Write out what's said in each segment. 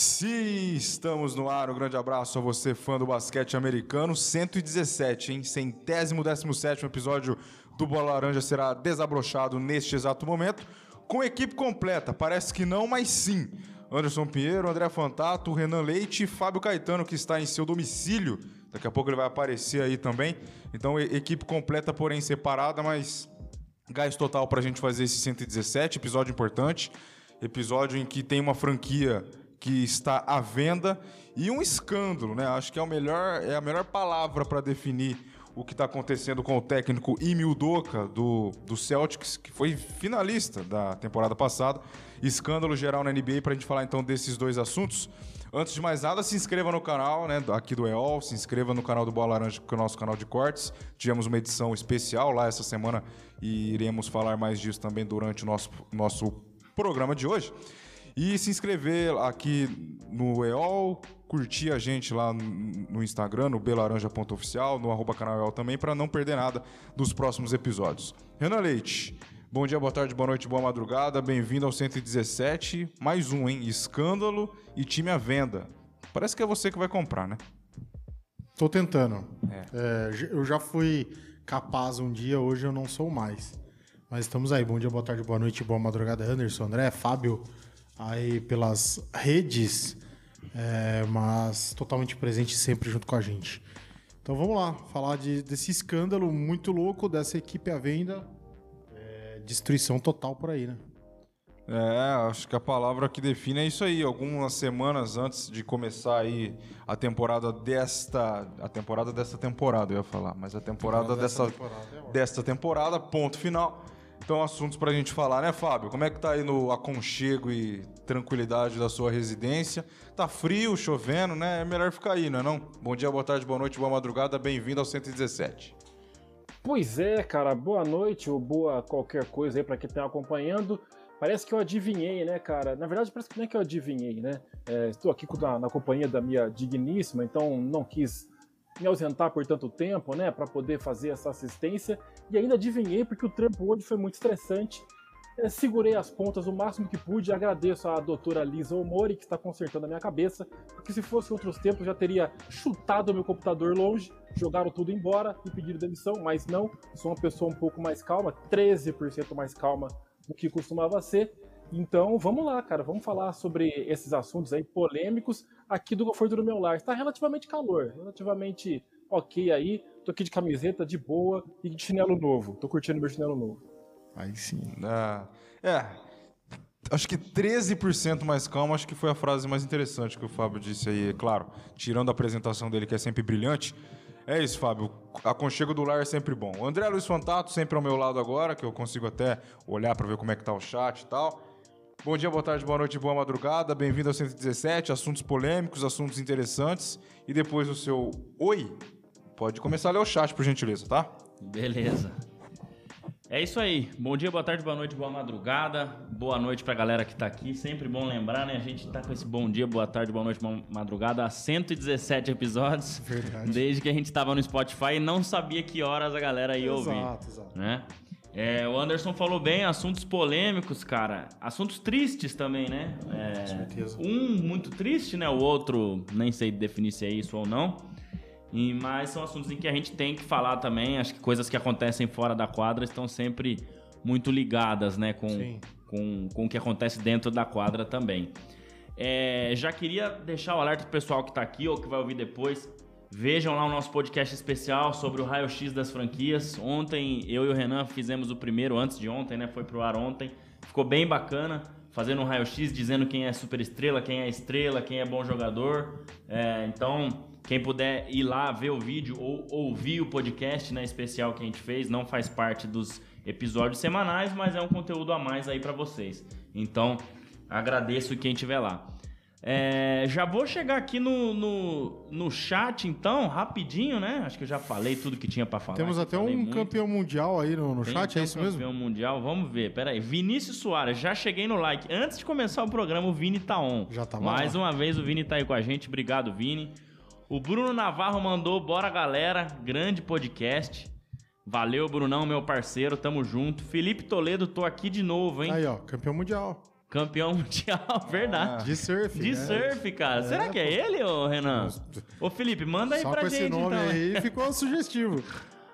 Sim, estamos no ar. Um grande abraço a você, fã do basquete americano. 117, hein? Centésimo décimo sétimo episódio do Bola Laranja será desabrochado neste exato momento. Com equipe completa, parece que não, mas sim. Anderson Pinheiro, André Fantato, Renan Leite e Fábio Caetano, que está em seu domicílio. Daqui a pouco ele vai aparecer aí também. Então, equipe completa, porém separada, mas gás total para a gente fazer esse 117, episódio importante. Episódio em que tem uma franquia que está à venda e um escândalo, né? Acho que é, o melhor, é a melhor palavra para definir o que está acontecendo com o técnico Imi Udoka do, do Celtics, que foi finalista da temporada passada. Escândalo geral na NBA para a gente falar então desses dois assuntos. Antes de mais nada, se inscreva no canal né, aqui do EOL, se inscreva no canal do Bola Laranja, que é o nosso canal de cortes. Tivemos uma edição especial lá essa semana e iremos falar mais disso também durante o nosso, nosso programa de hoje. E se inscrever aqui no EOL, curtir a gente lá no Instagram, no belaranja.oficial, no arroba canal EOL também, para não perder nada dos próximos episódios. Renan Leite, bom dia, boa tarde, boa noite, boa madrugada, bem-vindo ao 117, mais um, hein? Escândalo e time à venda. Parece que é você que vai comprar, né? Tô tentando. É. É, eu já fui capaz um dia, hoje eu não sou mais. Mas estamos aí. Bom dia, boa tarde, boa noite, boa madrugada, Anderson, André, Fábio, aí pelas redes, é, mas totalmente presente sempre junto com a gente. Então vamos lá, falar de, desse escândalo muito louco dessa equipe à venda. É, destruição total por aí, né? É, acho que a palavra que define é isso aí. Algumas semanas antes de começar aí a temporada desta. A temporada desta temporada, eu ia falar, mas a temporada, temporada dessa, temporada, é desta temporada, ponto final. Então, assuntos pra gente falar, né, Fábio? Como é que tá aí no aconchego e tranquilidade da sua residência? Tá frio, chovendo, né? É melhor ficar aí, não é não? Bom dia, boa tarde, boa noite, boa madrugada, bem-vindo ao 117. Pois é, cara, boa noite ou boa qualquer coisa aí pra quem tá acompanhando. Parece que eu adivinhei, né, cara? Na verdade, parece que não é que eu adivinhei, né? É, estou aqui na, na companhia da minha digníssima, então não quis me ausentar por tanto tempo, né, para poder fazer essa assistência. E ainda adivinhei porque o trampo hoje foi muito estressante. É, segurei as pontas o máximo que pude. Agradeço à doutora Lisa Omori, que está consertando a minha cabeça, porque se fosse outros tempos já teria chutado o meu computador longe, jogaram tudo embora e pedido demissão, mas não. Sou uma pessoa um pouco mais calma, 13% mais calma do que costumava ser. Então, vamos lá, cara, vamos falar sobre esses assuntos aí polêmicos aqui do conforto do meu lar. Está relativamente calor, relativamente ok aí. Tô aqui de camiseta, de boa e de chinelo novo. Tô curtindo meu chinelo novo. Aí sim. Ah, é. Acho que 13% mais calmo, acho que foi a frase mais interessante que o Fábio disse aí. Claro, tirando a apresentação dele, que é sempre brilhante. É isso, Fábio. Aconchego do lar é sempre bom. O André Luiz Fantato, sempre ao meu lado agora, que eu consigo até olhar para ver como é que tá o chat e tal. Bom dia, boa tarde, boa noite, boa madrugada. Bem-vindo ao 117, assuntos polêmicos, assuntos interessantes. E depois o seu oi, pode começar a ler o chat, por gentileza, tá? Beleza. É isso aí. Bom dia, boa tarde, boa noite, boa madrugada. Boa noite pra galera que tá aqui. Sempre bom lembrar, né? A gente tá com esse bom dia, boa tarde, boa noite, boa madrugada há 117 episódios. Verdade. Desde que a gente tava no Spotify e não sabia que horas a galera ia ouvir. Exato, exato. Né? É, o Anderson falou bem, assuntos polêmicos, cara. Assuntos tristes também, né? É, Com certeza. Um muito triste, né? O outro, nem sei definir se é isso ou não. E, mas são assuntos em que a gente tem que falar também. Acho que coisas que acontecem fora da quadra estão sempre muito ligadas, né? Com, com, com o que acontece dentro da quadra também. É, já queria deixar o alerta pro pessoal que tá aqui ou que vai ouvir depois. Vejam lá o nosso podcast especial sobre o raio-x das franquias. Ontem eu e o Renan fizemos o primeiro, antes de ontem, né? Foi pro ar ontem. Ficou bem bacana, fazendo um raio-x, dizendo quem é super estrela, quem é estrela, quem é bom jogador. É, então, quem puder ir lá ver o vídeo ou ouvir o podcast né, especial que a gente fez, não faz parte dos episódios semanais, mas é um conteúdo a mais aí para vocês. Então, agradeço quem estiver lá. É, já vou chegar aqui no, no, no chat, então, rapidinho, né? Acho que eu já falei tudo que tinha para falar. Temos até um muito. campeão mundial aí no, no chat, é isso um mesmo? Campeão mundial, vamos ver. Pera aí. Vinícius Soares, já cheguei no like. Antes de começar o programa, o Vini tá on. Já tá Mais lá. uma vez o Vini tá aí com a gente. Obrigado, Vini. O Bruno Navarro mandou, bora galera, grande podcast. Valeu, Brunão, meu parceiro, tamo junto. Felipe Toledo, tô aqui de novo, hein? Aí, ó, campeão mundial. Campeão mundial, verdade. De surf. De né? surf, cara. Será que é ele, ô Renan? Ô Felipe, manda aí Só pra com gente esse nome então. aí ficou sugestivo.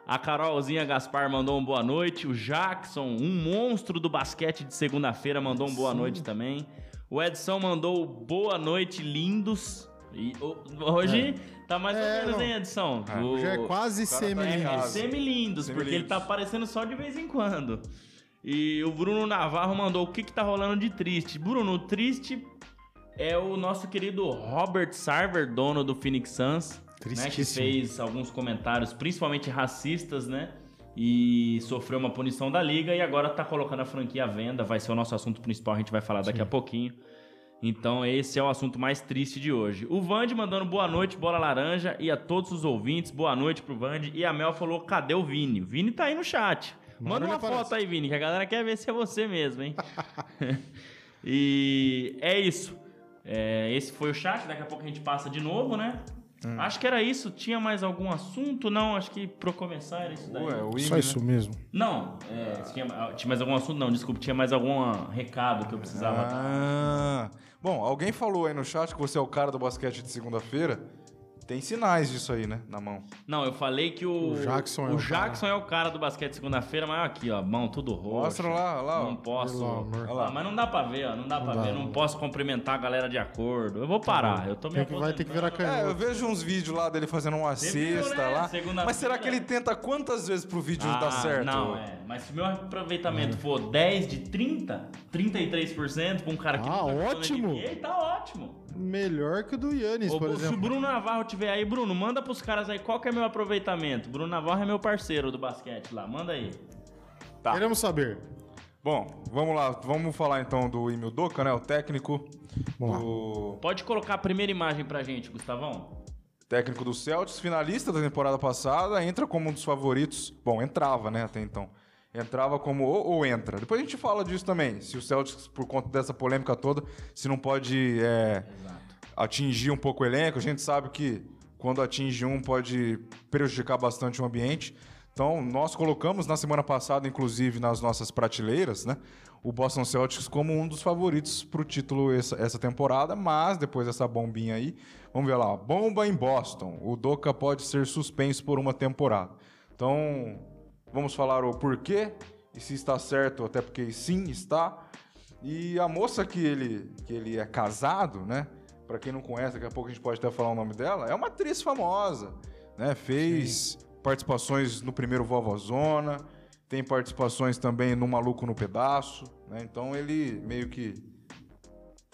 A Carolzinha Gaspar mandou um boa noite. O Jackson, um monstro do basquete de segunda-feira, mandou um boa noite também. O Edson mandou boa noite, lindos. E ho- hoje tá mais É, ou menos, não. hein, Edson? É, O- Já é quase cara tá é, semi-lindos, porque ele Semi-lindos. tá aparecendo só de vez em quando. E o Bruno Navarro mandou o que que tá rolando de triste. Bruno, o triste é o nosso querido Robert Sarver, dono do Phoenix Suns, né, que fez alguns comentários, principalmente racistas, né? E sofreu uma punição da liga e agora tá colocando a franquia à venda. Vai ser o nosso assunto principal, a gente vai falar daqui a pouquinho. Então esse é o assunto mais triste de hoje. O Vande mandando boa noite, bola laranja, e a todos os ouvintes, boa noite pro Vande. E a Mel falou, cadê o Vini? O Vini tá aí no chat. Manda Manda uma foto aí, Vini, que a galera quer ver se é você mesmo, hein? e é isso. É, esse foi o chat, daqui a pouco a gente passa de novo, né? Hum. Acho que era isso. Tinha mais algum assunto? Não, acho que pra começar era isso daí. Ué, o Só Ime, isso mesmo. Não, é, tinha, tinha mais algum assunto? Não, desculpa, tinha mais algum recado que eu precisava. Ah, bom, alguém falou aí no chat que você é o cara do basquete de segunda-feira. Tem sinais disso aí, né? Na mão. Não, eu falei que o. O Jackson é o o Jackson é o cara do basquete segunda-feira, mas aqui, ó, mão tudo roxo. Mostra lá, lá, ó. Não posso. Lá. Ah, mas não dá pra ver, ó. Não dá pra dá, ver. não Não posso cumprimentar a galera de acordo. Eu vou parar. Eu tô me Tem que- vai ter que virar aposentando. É, eu vejo uns vídeos lá dele fazendo uma Você viu, cesta né? lá. Segunda-feira. Mas será que ele tenta quantas vezes pro vídeo Ah, dar certo? Não, é. Mas se meu aproveitamento for 10 de 30, 33% pra um cara que Ah, na ótimo. NBA, tá ótimo. Melhor que o do Yannis, Ô, por se o exemplo. Bruno Navarro tiver aí, Bruno, manda pros caras aí qual que é meu aproveitamento. Bruno Navarro é meu parceiro do basquete lá, manda aí. Tá. Queremos saber. Bom, vamos lá. Vamos falar então do Emil Doca, né? O técnico do Pode colocar a primeira imagem pra gente, Gustavão? técnico do Celtics, finalista da temporada passada, entra como um dos favoritos. Bom, entrava, né, até então. Entrava como ou, ou entra. Depois a gente fala disso também. Se o Celtics, por conta dessa polêmica toda, se não pode é, atingir um pouco o elenco. A gente sabe que quando atinge um pode prejudicar bastante o ambiente. Então, nós colocamos na semana passada, inclusive nas nossas prateleiras, né, o Boston Celtics como um dos favoritos para o título essa, essa temporada, mas depois dessa bombinha aí, vamos ver lá, bomba em Boston. O Doca pode ser suspenso por uma temporada. Então, vamos falar o porquê e se está certo, até porque sim está. E a moça que ele, que ele é casado, né? Pra quem não conhece, daqui a pouco a gente pode até falar o nome dela, é uma atriz famosa, né? Fez participações no primeiro Vovozona, tem participações também no Maluco no Pedaço, né? Então ele meio que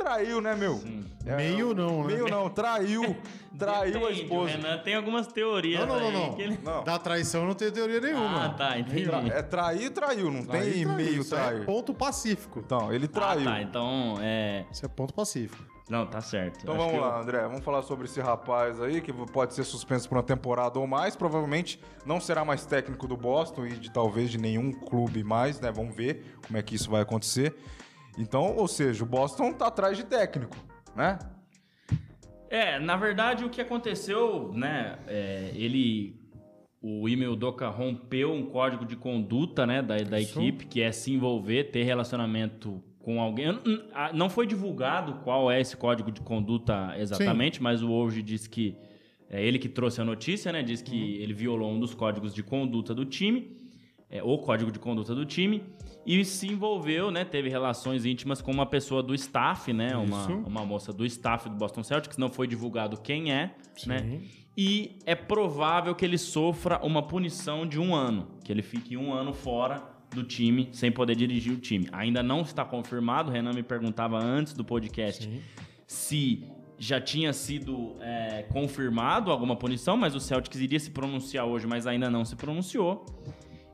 traiu, né, meu? É, Meio não, né? Meio não, traiu, traiu a esposa. Renan tem algumas teorias Não, não, não, aí não. que ele- Não. Da traição não tem teoria nenhuma. Ah, tá, entendi. Tra- É trair, traiu, não Trair, tem traiu. meio Isso é trair. ponto pacífico. Então, ele traiu. Ah, tá, então, é... Isso é ponto pacífico. Não, tá certo. Então Acho vamos que eu- lá, André. Vamos falar sobre esse rapaz aí, que pode ser suspenso por uma temporada ou mais. Provavelmente não será mais técnico do Boston e de talvez de nenhum clube mais, né? Vamos ver como é que isso vai acontecer. Então, ou seja, o Boston tá atrás de técnico, né? É, na verdade o que aconteceu, né, é, ele, o Ime Udoka rompeu um código de conduta, né, da, da Isso. equipe, que é se envolver, ter relacionamento com alguém. Não- foi divulgado qual é esse código de conduta exatamente, mas o hoje disse que é ele que trouxe a notícia, né, diz que ele violou um dos códigos de conduta do time, é, o código de conduta do time, e se envolveu, né, teve relações íntimas com uma pessoa do staff, né, uma, Isso. uma moça do staff do Boston Celtics, não foi divulgado quem é, né, Sim. e é provável que ele sofra uma punição de um ano, que ele fique um ano fora do time, sem poder dirigir o time. Ainda não está confirmado, o Renan me perguntava antes do podcast Sim. se já tinha sido é, confirmado alguma punição, mas o Celtics iria se pronunciar hoje, mas ainda não se pronunciou.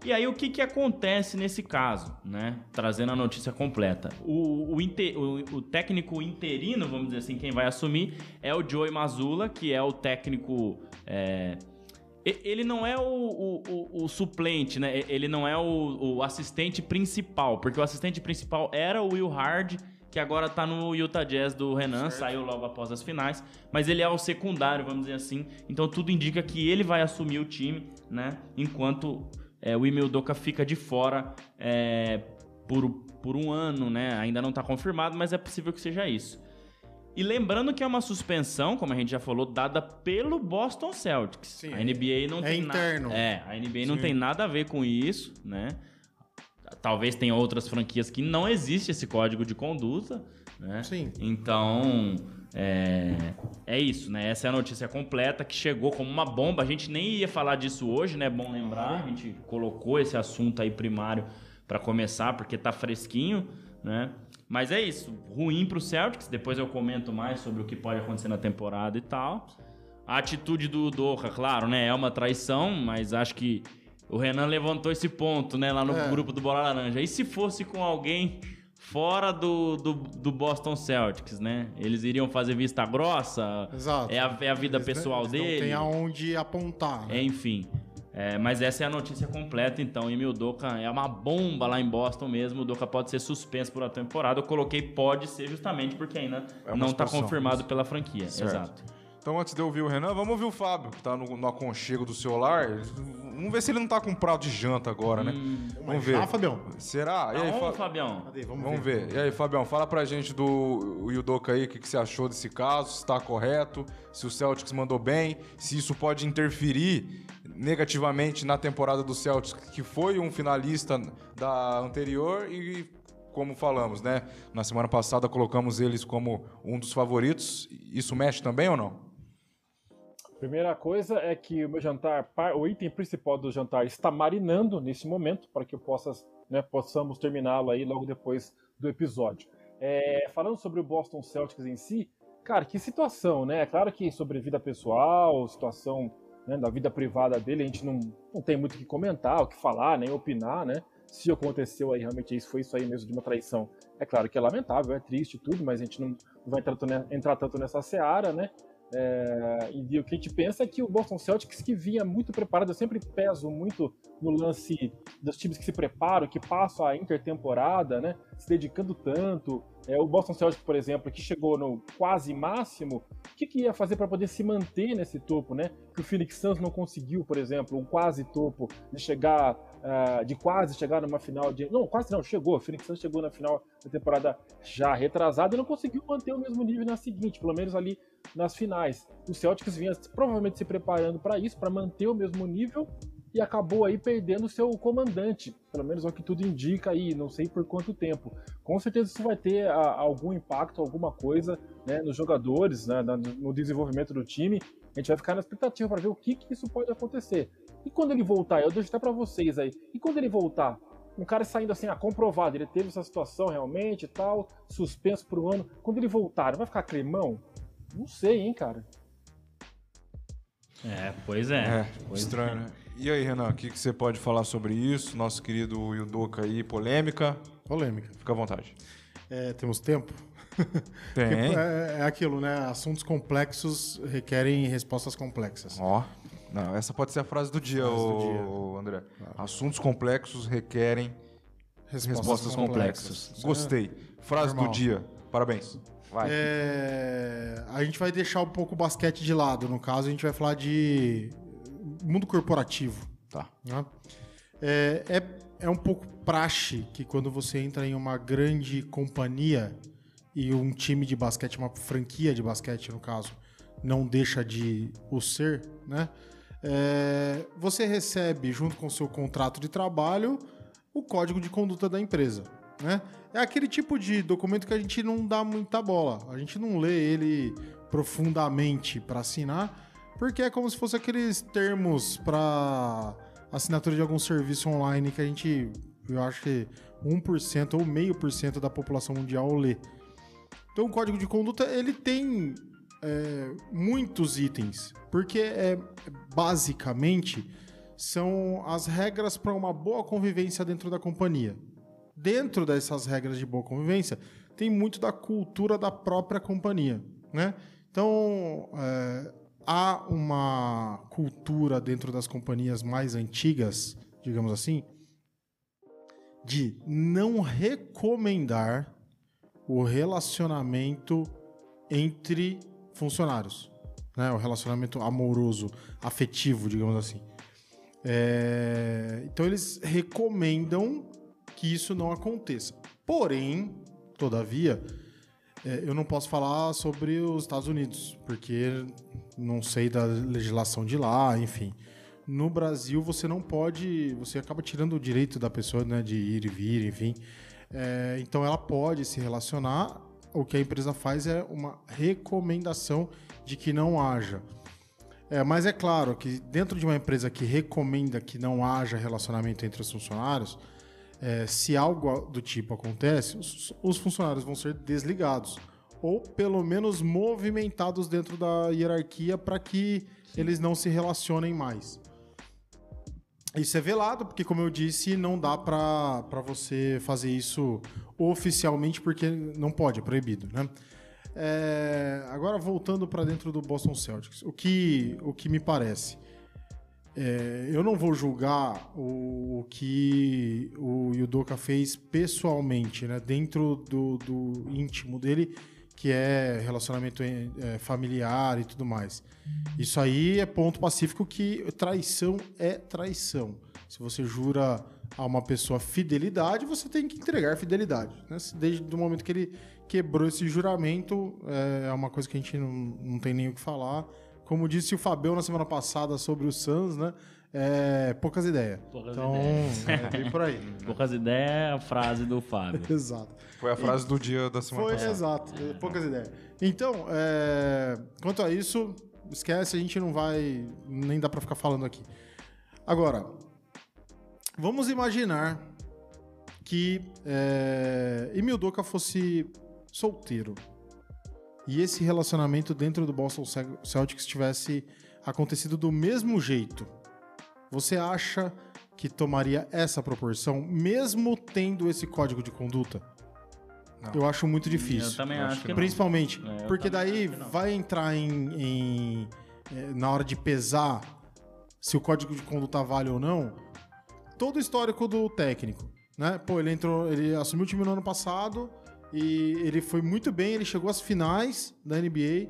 E aí o que, que acontece nesse caso, né? Trazendo a notícia completa. O, o, inte- o- o técnico interino, vamos dizer assim, quem vai assumir é o Joey Mazzulla, que é o técnico. é, ele não é o, o- o- suplente, né? Ele não é o, o assistente principal, porque o assistente principal era o Will Hard, que agora tá no Utah Jazz do Renan, saiu logo após as finais, mas ele é o secundário, vamos dizer assim. Então tudo indica que ele vai assumir o time, né? Enquanto é, o Emil Doka fica de fora é, por por um ano, né? Ainda não está confirmado, mas é possível que seja isso. E lembrando que é uma suspensão, como a gente já falou, dada pelo Boston Celtics. Sim, a NBA não é tem interno. nada. É, a NBA não Sim. tem nada a ver com isso, né? Talvez tenha outras franquias que não existe esse código de conduta, né? Sim. Então, é, é isso, né? Essa é a notícia completa que chegou como uma bomba. A gente nem ia falar disso hoje, né? Bom lembrar. A gente colocou esse assunto aí primário para começar, porque tá fresquinho, né? Mas é isso. Ruim pro Celtics. Depois eu comento mais sobre o que pode acontecer na temporada e tal. A atitude do Doha, claro, né? É uma traição, mas acho que o Renan levantou esse ponto, né? Lá no É. grupo do Bola Laranja. E se fosse com alguém fora do, do, do Boston Celtics, né? Eles iriam fazer vista grossa? Exato. É a, é a vida Eles pessoal não, dele? Não tem aonde apontar. né? É, enfim. É, mas essa é a notícia completa, então. Emil Doca é uma bomba lá em Boston mesmo. O Doca pode ser suspenso por uma temporada. Eu coloquei pode ser justamente porque ainda É não está confirmado pela franquia. Certo. Exato. Então, antes de eu ouvir o Renan, vamos ouvir o Fábio, que tá no, no aconchego do seu lar. Vamos ver se ele não tá com prato de janta agora, né? Mas Vamos ver. já, Fabião? Será? E aí, Aonde, Fa- Fabião? Cadê? Vamos, Vamos ver. ver. E aí, Fabião, fala pra gente do Yudoka aí, o que, que você achou desse caso, se tá correto, se o Celtics mandou bem, se isso pode interferir negativamente na temporada do Celtics, que foi um finalista da anterior e, como falamos, né? Na semana passada colocamos eles como um dos favoritos. Isso mexe também ou não? Primeira coisa é que o meu jantar, o item principal do jantar está marinando nesse momento, para que eu possa, né, possamos terminá-lo aí logo depois do episódio. É, falando sobre o Boston Celtics em si, cara, que situação, né? É claro que sobre vida pessoal, situação né, da vida privada dele, a gente não, não tem muito o que comentar, o que falar, nem opinar, né? Se aconteceu aí realmente isso, foi isso aí mesmo de uma traição. É claro que é lamentável, é triste tudo, mas a gente não vai entrar tanto, entrar tanto nessa seara, né? É, e o que a gente pensa é que o Boston Celtics que vinha muito preparado, eu sempre peso muito no lance dos times que se preparam, que passam a intertemporada, né, se dedicando tanto. É, o Boston Celtics, por exemplo, que chegou no quase máximo, o que, que ia fazer para poder se manter nesse topo, né? Que o Phoenix Suns não conseguiu, por exemplo, um quase topo, de chegar, ah, de quase chegar numa final de. Não, quase não, chegou. O Phoenix Suns chegou na final da temporada já retrasada e não conseguiu manter o mesmo nível na seguinte, pelo menos ali nas finais. O Celtics vinha provavelmente se preparando para isso, para manter o mesmo nível e acabou aí perdendo o seu comandante, pelo menos é o que tudo indica aí, não sei por quanto tempo. Com certeza isso vai ter a, algum impacto, alguma coisa né, nos jogadores, né, no desenvolvimento do time. A gente vai ficar na expectativa para ver o que, que isso pode acontecer. E quando ele voltar, eu deixo até para vocês aí. E quando ele voltar, um cara saindo assim, ah, comprovado, ele teve essa situação realmente e tal, suspenso por um ano. Quando ele voltar, vai ficar climão? Não sei, hein, cara. É, pois é. É, Pois estranho, né? E aí, Renan, o que, que você pode falar sobre isso? Nosso querido Yudoka aí, polêmica. Polêmica. Fica à vontade. É, temos tempo? Tem. É, é aquilo, né? Assuntos complexos requerem respostas complexas. Ó. Não, essa pode ser a frase do dia, Frase do dia. ô, André. Assuntos complexos requerem respostas complexas. Isso é- Gostei. Frase normal. do dia. Parabéns. Vai. É, a gente vai deixar um pouco o basquete de lado. No caso, a gente vai falar de mundo corporativo. Tá. né? É, é, é um pouco praxe que quando você entra em uma grande companhia e um time de basquete, uma franquia de basquete, no caso, não deixa de o ser, né? É, você recebe, junto com o seu contrato de trabalho, o código de conduta da empresa. Né? É aquele tipo de documento que a gente não dá muita bola. A gente não lê ele profundamente para assinar, porque é como se fosse aqueles termos para assinatura de algum serviço online que a gente, eu acho que 1% ou meio por cento da população mundial lê. Então o código de conduta ele tem é, muitos itens, porque é basicamente são as regras para uma boa convivência dentro da companhia. Dentro dessas regras de boa convivência tem muito da cultura da própria companhia, né? Então é, há uma cultura dentro das companhias mais antigas, digamos assim, de não recomendar o relacionamento entre funcionários, né? O relacionamento amoroso, afetivo, digamos assim. É, Então eles recomendam que isso não aconteça. Porém, todavia, é, eu não posso falar sobre os Estados Unidos, porque não sei da legislação de lá, enfim. No Brasil, você não pode. Você acaba tirando o direito da pessoa né, de ir e vir, enfim. É, então, ela pode se relacionar. O que a empresa faz é uma recomendação de que não haja. É, mas é claro que dentro de uma empresa que recomenda que não haja relacionamento entre os funcionários, é, se algo do tipo acontece, os, os, funcionários vão ser desligados ou pelo menos movimentados dentro da hierarquia para que Sim. eles não se relacionem mais. Isso é velado, porque, como eu disse, não dá para você fazer isso oficialmente, porque não pode, é proibido, né? É, agora, voltando para dentro do Boston Celtics, o que, o que me parece? É, eu não vou julgar o, o, que o Yudoka fez pessoalmente, né? Dentro do, do íntimo dele, que é relacionamento é, familiar e tudo mais. Isso aí é ponto pacífico que traição é traição. Se você jura a uma pessoa fidelidade, você tem que entregar fidelidade. Né? Desde o momento que ele quebrou esse juramento, é, é uma coisa que a gente não, não tem nem o que falar. Como disse o Fabio na semana passada sobre o Suns, né? É, poucas ideias. Poucas então, ideias. É, bem por aí. poucas ideias é a frase do Fábio. exato. Foi a frase e, do dia da semana foi, passada. Exato, é, poucas ideias. Então, é, quanto a isso, esquece, a gente não vai. Nem dá pra ficar falando aqui. Agora, vamos imaginar que é, Emil Doca fosse solteiro. E esse relacionamento dentro do Boston Celtics tivesse acontecido do mesmo jeito. Você acha que tomaria essa proporção, mesmo tendo esse código de conduta? Não. Eu acho muito difícil. Eu também acho que Principalmente, é, porque daí vai entrar em, em, é, na hora de pesar se o código de conduta vale ou não, todo o histórico do técnico, né? Pô, ele entrou, ele assumiu o time no ano passado, e ele foi muito bem, ele chegou às finais da NBA.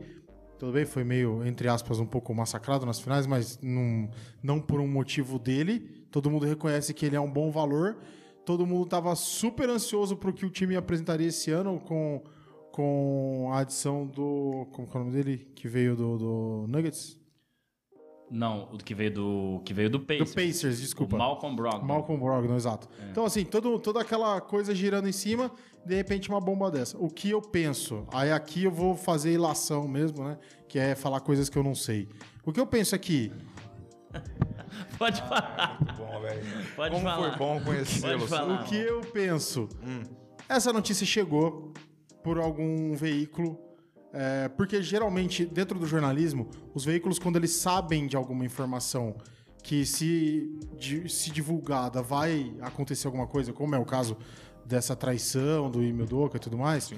Tudo bem, foi meio, entre aspas, um pouco massacrado nas finais, mas não, não por um motivo dele. Todo mundo reconhece que ele é um bom valor. Todo mundo estava super ansioso para o que o time apresentaria esse ano com, com a adição do. Como é o nome dele? Que veio do, do Nuggets? Não, o que veio do que veio do Pacers. Do Pacers, desculpa. O Malcolm Brogdon. Malcolm Brogdon, exato. É. Então assim, todo, toda aquela coisa girando em cima, de repente uma bomba dessa. O que eu penso? Aí aqui eu vou fazer ilação mesmo, né? Que é falar coisas que eu não sei. O que eu penso aqui? Pode falar. Ah, muito bom, velho. Pode Como falar. foi bom conhecê-lo. O que eu penso? Hum. Essa notícia chegou por algum veículo é, porque geralmente, dentro do jornalismo, os veículos, quando eles sabem de alguma informação que se, de, se divulgada vai acontecer alguma coisa, como é o caso dessa traição do Imildoka e tudo mais,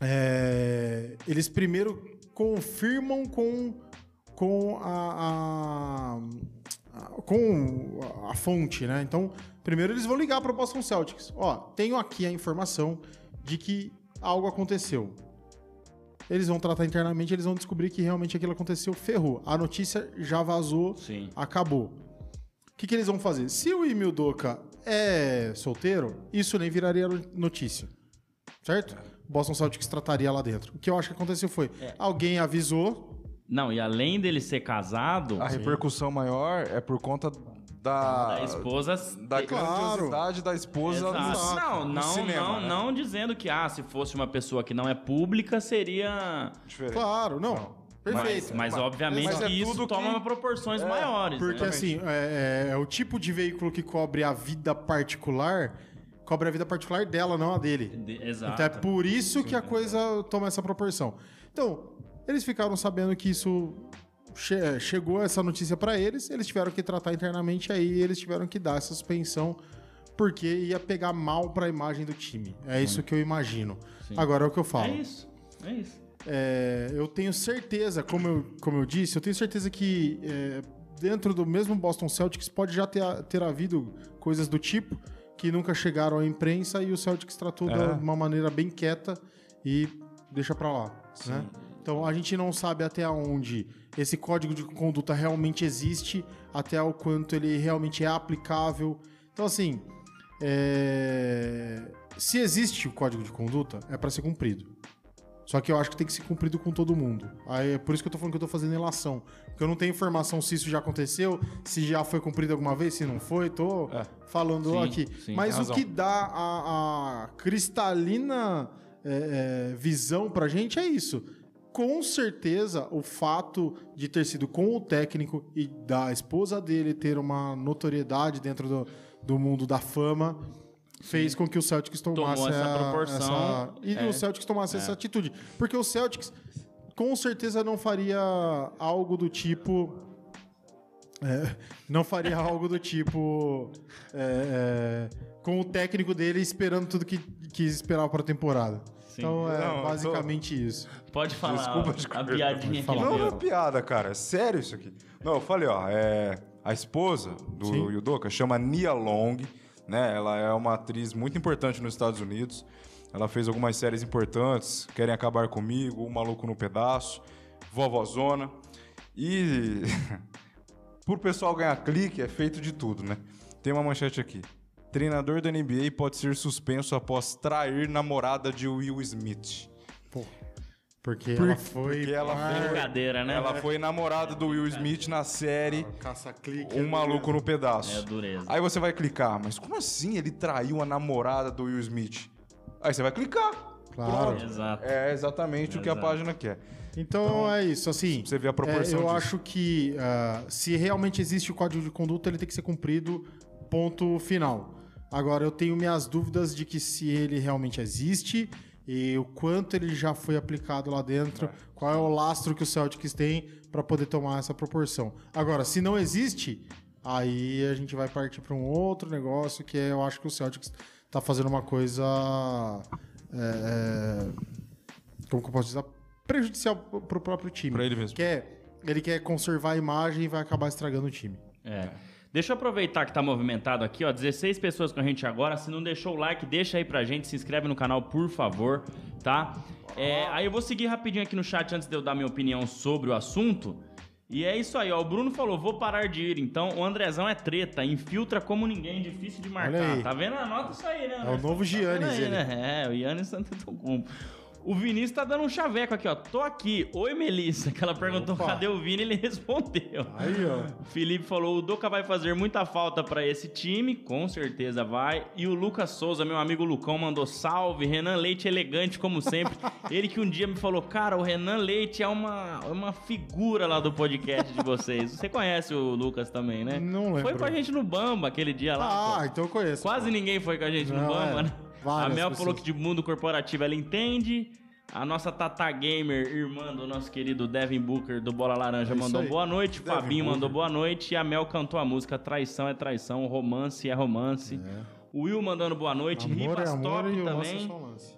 é, eles primeiro confirmam com, com a, a, a, com a fonte, né? Então, primeiro eles vão ligar para o Boston Celtics. Ó, tenho aqui a informação de que algo aconteceu eles vão tratar internamente, eles vão descobrir que realmente aquilo aconteceu, ferrou. A notícia já vazou, Sim. acabou. O que, que eles vão fazer? Se o Emil Doca é solteiro, isso nem viraria notícia. Certo? Boston Celtics trataria lá dentro. O que eu acho que aconteceu foi, é. alguém avisou, não, e além dele ser casado. A repercussão maior é por conta da, da esposa. Da grandiosidade da esposa Exato. Não, não, cinema, não, né? não dizendo que, ah, se fosse uma pessoa que não é pública, seria. Diferente. Claro, não. não. Perfeito. Mas, mas obviamente mas é que isso toma que... proporções é, maiores. Porque né? assim, é, é, é, o tipo de veículo que cobre a vida particular, cobre a vida particular dela, não a dele. De, exato. Então é por isso que a coisa toma essa proporção. Então, eles ficaram sabendo que isso che chegou essa notícia para eles, eles tiveram que tratar internamente aí, eles tiveram que dar essa suspensão porque ia pegar mal para a imagem do time. É isso que eu imagino. Sim. Agora é o que eu falo. É isso. É isso. É, eu tenho certeza, como eu, como eu disse, eu tenho certeza que é, dentro do mesmo Boston Celtics pode já ter, ter havido coisas do tipo que nunca chegaram à imprensa e o Celtics tratou é. de uma maneira bem quieta e deixa para lá. Né? Então a gente não sabe até onde esse código de conduta realmente existe, até o quanto ele realmente é aplicável. Então, assim, é, se existe o código de conduta, é para ser cumprido. Só que eu acho que tem que ser cumprido com todo mundo. Aí é por isso que eu tô falando que eu tô fazendo relação. Porque eu não tenho informação se isso já aconteceu, se já foi cumprido alguma vez, se não foi, tô É. falando Sim, aqui. sim, Mas o que dá a, a cristalina é, é, visão pra gente é isso. Com certeza, o fato de ter sido com o técnico e da esposa dele ter uma notoriedade dentro do, do mundo da fama fez com que o Celtics tomasse Tomou essa a- proporção, essa- e é. o Celtics tomasse essa atitude. Porque o Celtics com certeza não faria algo do tipo. é, não faria algo do tipo. é, é, com o técnico dele esperando tudo que, que esperava para a temporada. Sim. Então é Não, eu tô- basicamente isso. Pode falar Desculpa te a piadinha que. Não, não é piada, cara. É sério isso aqui. Não, eu falei, ó, é, a esposa do Sim. Yudoka chama Nia Long, né? Ela é uma atriz muito importante nos Estados Unidos. Ela fez algumas séries importantes, Querem Acabar Comigo, O Maluco no Pedaço, Vovozona. E por pessoal ganhar clique, é feito de tudo, né? Tem uma manchete aqui. Treinador da NBA pode ser suspenso após trair namorada de Will Smith. Pô, porque Por- ela foi. porque ela par- Brincadeira, né? Ela foi namorada do Will Smith na série Caça-clique. Um Maluco no Pedaço. É dureza. Aí você vai clicar, mas como assim ele traiu a namorada do Will Smith? Aí você vai clicar. Claro. Pronto. Exato. É exatamente o que a Exato. página quer. Então, é isso, assim. Você vê a proporção é, eu disso. acho que ah, se realmente existe o código de conduta, ele tem que ser cumprido, ponto final. Agora, eu tenho minhas dúvidas de que se ele realmente existe e o quanto ele já foi aplicado lá dentro, qual é o lastro que o Celtics tem para poder tomar essa proporção. Agora, se não existe, aí a gente vai partir para um outro negócio que é, eu acho que o Celtics tá fazendo uma coisa. é, é, como que eu posso dizer? Prejudicial pro próprio time. Pra ele mesmo. Quer, ele quer conservar a imagem e vai acabar estragando o time. É. Deixa eu aproveitar que tá movimentado aqui, ó. 16 pessoas com a gente agora. Se não deixou o like, deixa aí pra gente. Se inscreve no canal, por favor, tá? É, aí eu vou seguir rapidinho aqui no chat antes de eu dar minha opinião sobre o assunto. E é isso aí, ó. O Bruno falou, vou parar de ir. Então, o Andrezão é treta, infiltra como ninguém, difícil de marcar. Tá vendo? Anota isso aí, né? É o novo Tá Giannis, aí, né? É, o Yannis Antetokounmpo. O Vinícius tá dando um chaveco aqui, ó. Tô aqui. Oi, Melissa. Que ela perguntou Opa. cadê o Vini, ele respondeu. Aí, ó. O Felipe falou: o Doca vai fazer muita falta pra esse time, com certeza vai. E o Lucas Souza, meu amigo Lucão, mandou salve. Renan Leite elegante, como sempre. Ele que um dia me falou: Cara, o Renan Leite é uma, é uma figura lá do podcast de vocês. Você conhece o Lucas também, né? Não lembro. Foi com a gente no Bamba aquele dia lá. Ah, pô. então eu conheço. Quase ninguém foi com a gente no Não, Bamba, é. né? Várias a Mel pessoas. falou que de mundo corporativo ela entende. A nossa Tata Gamer, irmã do nosso querido Devin Booker do Bola Laranja, É mandou aí. boa noite. Devin Fabinho Booker. mandou boa noite. E a Mel cantou a música Traição é Traição, Romance é Romance. O Will mandando boa noite. Amor é Ribas amor Top e é também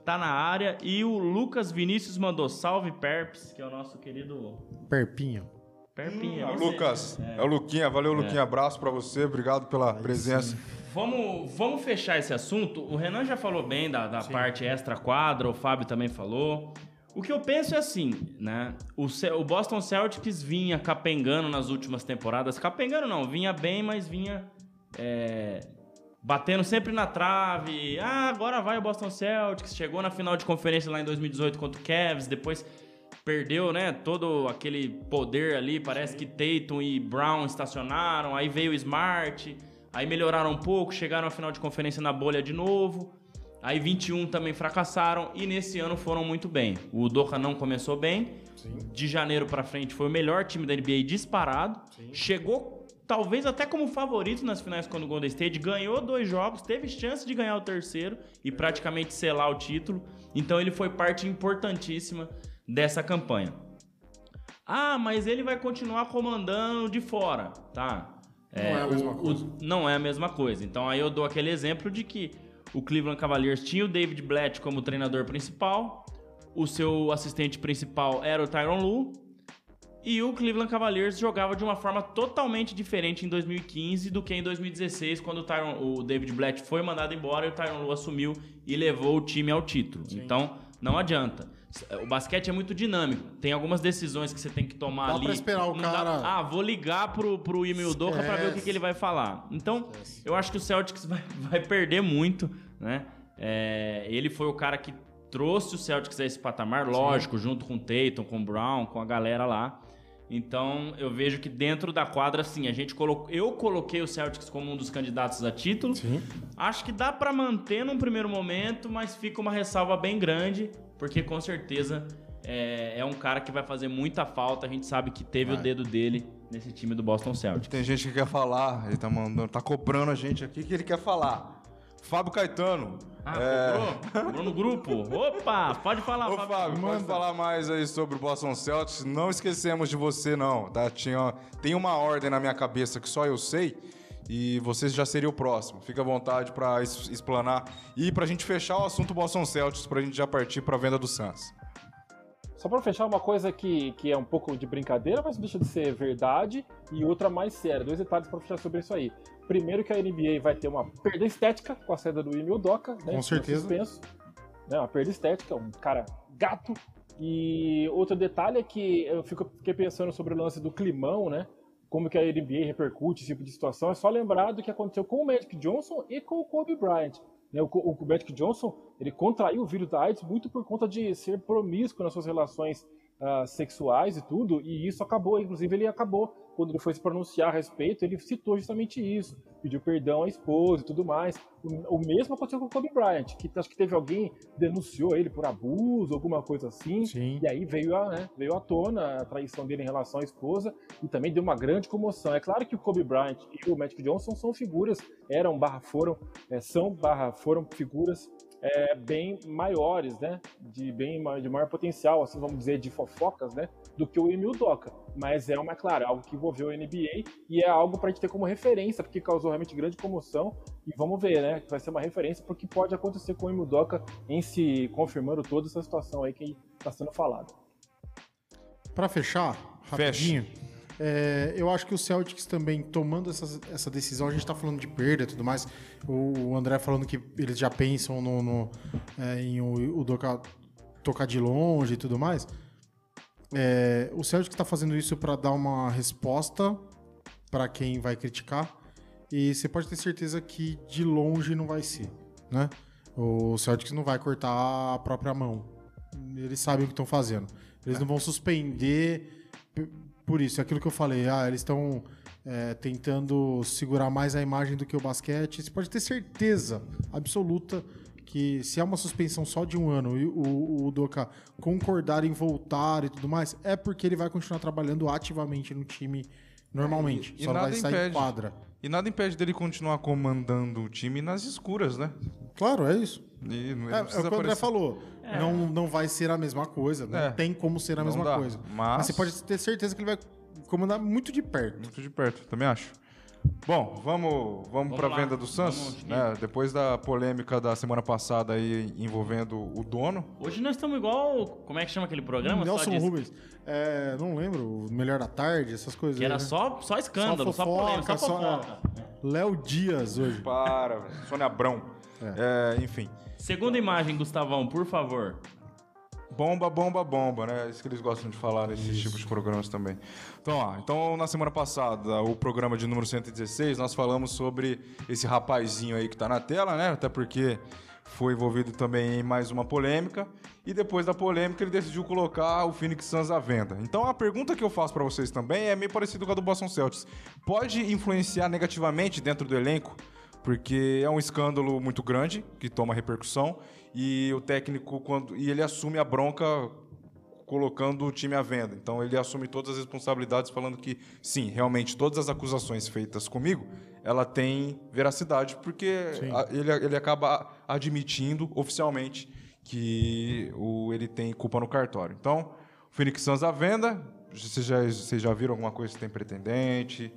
tá na área. E o Lucas Vinícius mandou salve Perps, que é o nosso querido Perpinho. Perpinha. Ah, você. Lucas, é. o Luquinha. Valeu, Luquinha. Abraço pra você. Obrigado pela presença. Vamos, vamos fechar esse assunto. O Renan já falou bem da, da parte extra quadra, o Fábio também falou. O que eu penso é assim, né? O, o Boston Celtics vinha capengando nas últimas temporadas. Capengando não, vinha bem, mas vinha é, batendo sempre na trave. Ah, agora vai o Boston Celtics. Chegou na final de conferência lá em 2018 contra o Cavs, depois perdeu, né, todo aquele poder ali. Parece que Tatum e Brown estacionaram, aí veio o Smart, aí melhoraram um pouco, chegaram à final de conferência na bolha de novo. Aí 21 também fracassaram e nesse ano foram muito bem. O Doha não começou bem. De janeiro pra frente foi o melhor time da NBA disparado. Chegou talvez até como favorito nas finais quando o Golden State ganhou dois jogos, teve chance de ganhar o terceiro e praticamente selar o título. Então ele foi parte importantíssima dessa campanha. Ah, mas ele vai continuar comandando de fora, tá? Não é a mesma o- coisa. o- não é a mesma coisa. Então aí eu dou aquele exemplo de que o Cleveland Cavaliers tinha o David Blatt como treinador principal, o seu assistente principal era o Tyron Lue, e o Cleveland Cavaliers jogava de uma forma totalmente diferente em 2015 do que em 2016, quando o, Tyron, o David Blatt foi mandado embora e o Tyron Lue assumiu e levou o time ao título. Então, Não adianta. O basquete é muito dinâmico. Tem algumas decisões que você tem que tomar Dá ali. pra esperar o Não cara- Dá... Ah, vou ligar pro, pro Emil Doca pra ver o que, Esquece. que ele vai falar. Então, eu acho que o Celtics vai, vai perder muito, né? É, ele foi o cara que trouxe o Celtics a esse patamar, lógico, junto com o Tatum, com o Brown, com a galera lá. Então, eu vejo que dentro da quadra, sim, a gente colocou. Eu coloquei o Celtics como um dos candidatos a título. Sim. Acho que dá pra manter num primeiro momento, mas fica uma ressalva bem grande, porque com certeza é, é um cara que vai fazer muita falta. A gente sabe que teve o dedo dele nesse time do Boston Celtics. Tem gente que quer falar, ele tá mandando, tá cobrando a gente aqui que ele quer falar. Fábio Caetano. Ah, é... cobrou? Cobrou no grupo? Opa, pode falar, Ô, Fábio. Fábio, pode falar mais aí sobre o Boston Celtics. Não esquecemos de você, não. Tá? Tinha, tem uma ordem na minha cabeça que só eu sei. E você já seria o próximo. Fica à vontade pra es- explanar. E pra gente fechar o assunto Boston Celtics, pra gente já partir pra venda do Suns. Só pra fechar uma coisa que, que é um pouco de brincadeira, mas não deixa de ser verdade, e outra mais séria. Dois detalhes pra fechar sobre isso aí. Primeiro que a NBA vai ter uma perda estética com a saída do Emil Doca, né? Com certeza. suspenso. Né, uma perda estética, um cara gato. E outro detalhe é que eu fico, fiquei pensando sobre o lance do climão, né? Como que a NBA repercute esse tipo de situação. É só lembrar do que aconteceu com o Magic Johnson e com o Kobe Bryant. Né, o, o Magic Johnson ele contraiu o vírus da AIDS muito por conta de ser promíscuo nas suas relações ah, sexuais e tudo, e isso acabou, inclusive ele acabou, quando ele foi se pronunciar a respeito, ele citou justamente isso, pediu perdão à esposa e tudo mais. O, o mesmo aconteceu com o Kobe Bryant, que acho que teve alguém denunciou ele por abuso, alguma coisa assim, Sim. e aí veio, a, né, veio à tona a traição dele em relação à esposa e também deu uma grande comoção. É claro que o Kobe Bryant e o Magic Johnson são figuras, eram barra foram, é, são barra foram figuras é, bem maiores, né? De bem de maior potencial, assim vamos dizer, de fofocas, né? Do que o Emil Doca. Mas é uma, claro, algo que envolveu a NBA e é algo pra gente ter como referência, porque causou realmente grande comoção. E vamos ver, né? Que vai ser uma referência porque pode acontecer com o Emil Doca em se confirmando toda essa situação aí que está sendo falada. Pra fechar, rapidinho, é, eu acho que o Celtics também tomando essa, essa decisão, a gente tá falando de perda e tudo mais. O, o André falando que eles já pensam no, no, é, em o, o Doca tocar de longe e tudo mais. É, o Celtics tá fazendo isso para dar uma resposta para quem vai criticar. E você pode ter certeza que de longe não vai ser, né? O Celtics não vai cortar a própria mão. Eles sabem o que estão fazendo. Eles não vão suspender por isso. É aquilo que eu falei. Ah, eles estão é, tentando segurar mais a imagem do que o basquete. Você pode ter certeza absoluta que se é uma suspensão só de um ano e o, o Doca concordar em voltar e tudo mais, é porque ele vai continuar trabalhando ativamente no time normalmente. E- e só nada vai sair impede. quadra. E nada impede dele continuar comandando o time nas escuras, né? Claro, é isso. E não É, é o que o André falou. Não, não vai ser a mesma coisa. Não É. tem como ser a Não mesma dá, coisa. mas- você pode ter certeza que ele vai comandar muito de perto. Muito de perto, também acho. Bom, vamos, vamos, para a venda do Vamos, né? Depois da polêmica da semana passada aí envolvendo o dono. Hoje nós estamos igual. Como é que chama aquele programa? Nelson só Rubens. É, não lembro, o Melhor da Tarde, essas coisas. Que era aí, né? só, só escândalo, só, fofoca, polêmica, só só- fofoca. Léo Dias hoje. Para. Sônia Abrão. É, enfim. Segunda imagem, Gustavão, por favor. Bomba, bomba, bomba, né? É isso que eles gostam de falar nesses tipos de programas também. Então, ó, então, na semana passada, o programa de número 116, nós falamos sobre esse rapazinho aí que tá na tela, né? Até porque foi envolvido também em mais uma polêmica. E depois da polêmica, ele decidiu colocar o Phoenix Suns à venda. Então, a pergunta que eu faço pra vocês também é meio parecido com a do Boston Celtics. Pode influenciar negativamente dentro do elenco? Porque é um escândalo muito grande que toma repercussão e o técnico quando e ele assume a bronca colocando o time à venda. Então ele assume todas as responsabilidades falando que sim, realmente todas as acusações feitas comigo, ela tem veracidade porque a- ele, ele acaba admitindo oficialmente que o, ele tem culpa no cartório. Então, o Phoenix Suns à venda, vocês já, vocês já viram alguma coisa se tem pretendente?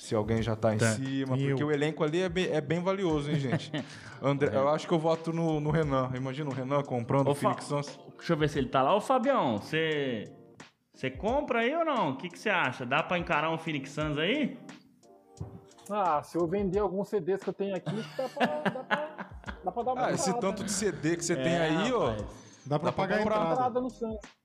Se alguém já tá em cima, Eu. porque o elenco ali é bem, é bem valioso, hein, gente? André, eu acho que eu voto no, no Renan. Imagina o Renan comprando o Phoenix Fa-. Deixa eu ver se ele tá lá. Ô, Fabião, você. Você compra aí ou não? O que que você acha? Dá pra encarar um Phoenix Suns aí? Ah, se eu vender alguns CDs que eu tenho aqui, dá pra, dá pra, dá pra dar uma Ah, esse tanto de CD que você tem É, aí, ó. rapaz. Dá pra Dá pra pagar a comprar. entrada. entrada no Santos.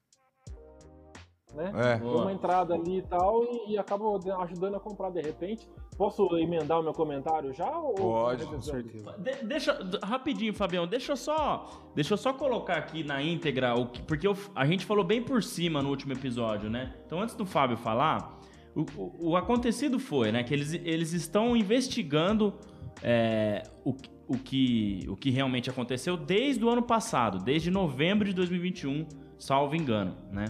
Né? É. Uma entrada ali e tal e, e acabo de- ajudando a comprar de repente. Posso emendar o meu comentário já? Ou Pode, Com certeza. De- deixa, rapidinho, Fabião, deixa eu só, deixa eu só colocar aqui na íntegra o que, porque eu- a gente falou bem por cima no último episódio, né? Então, antes do Fábio falar, o, o- o acontecido foi, né, que eles, eles estão investigando é, o, que- o que o que realmente aconteceu desde o ano passado, desde novembro de 2021, salvo engano, né?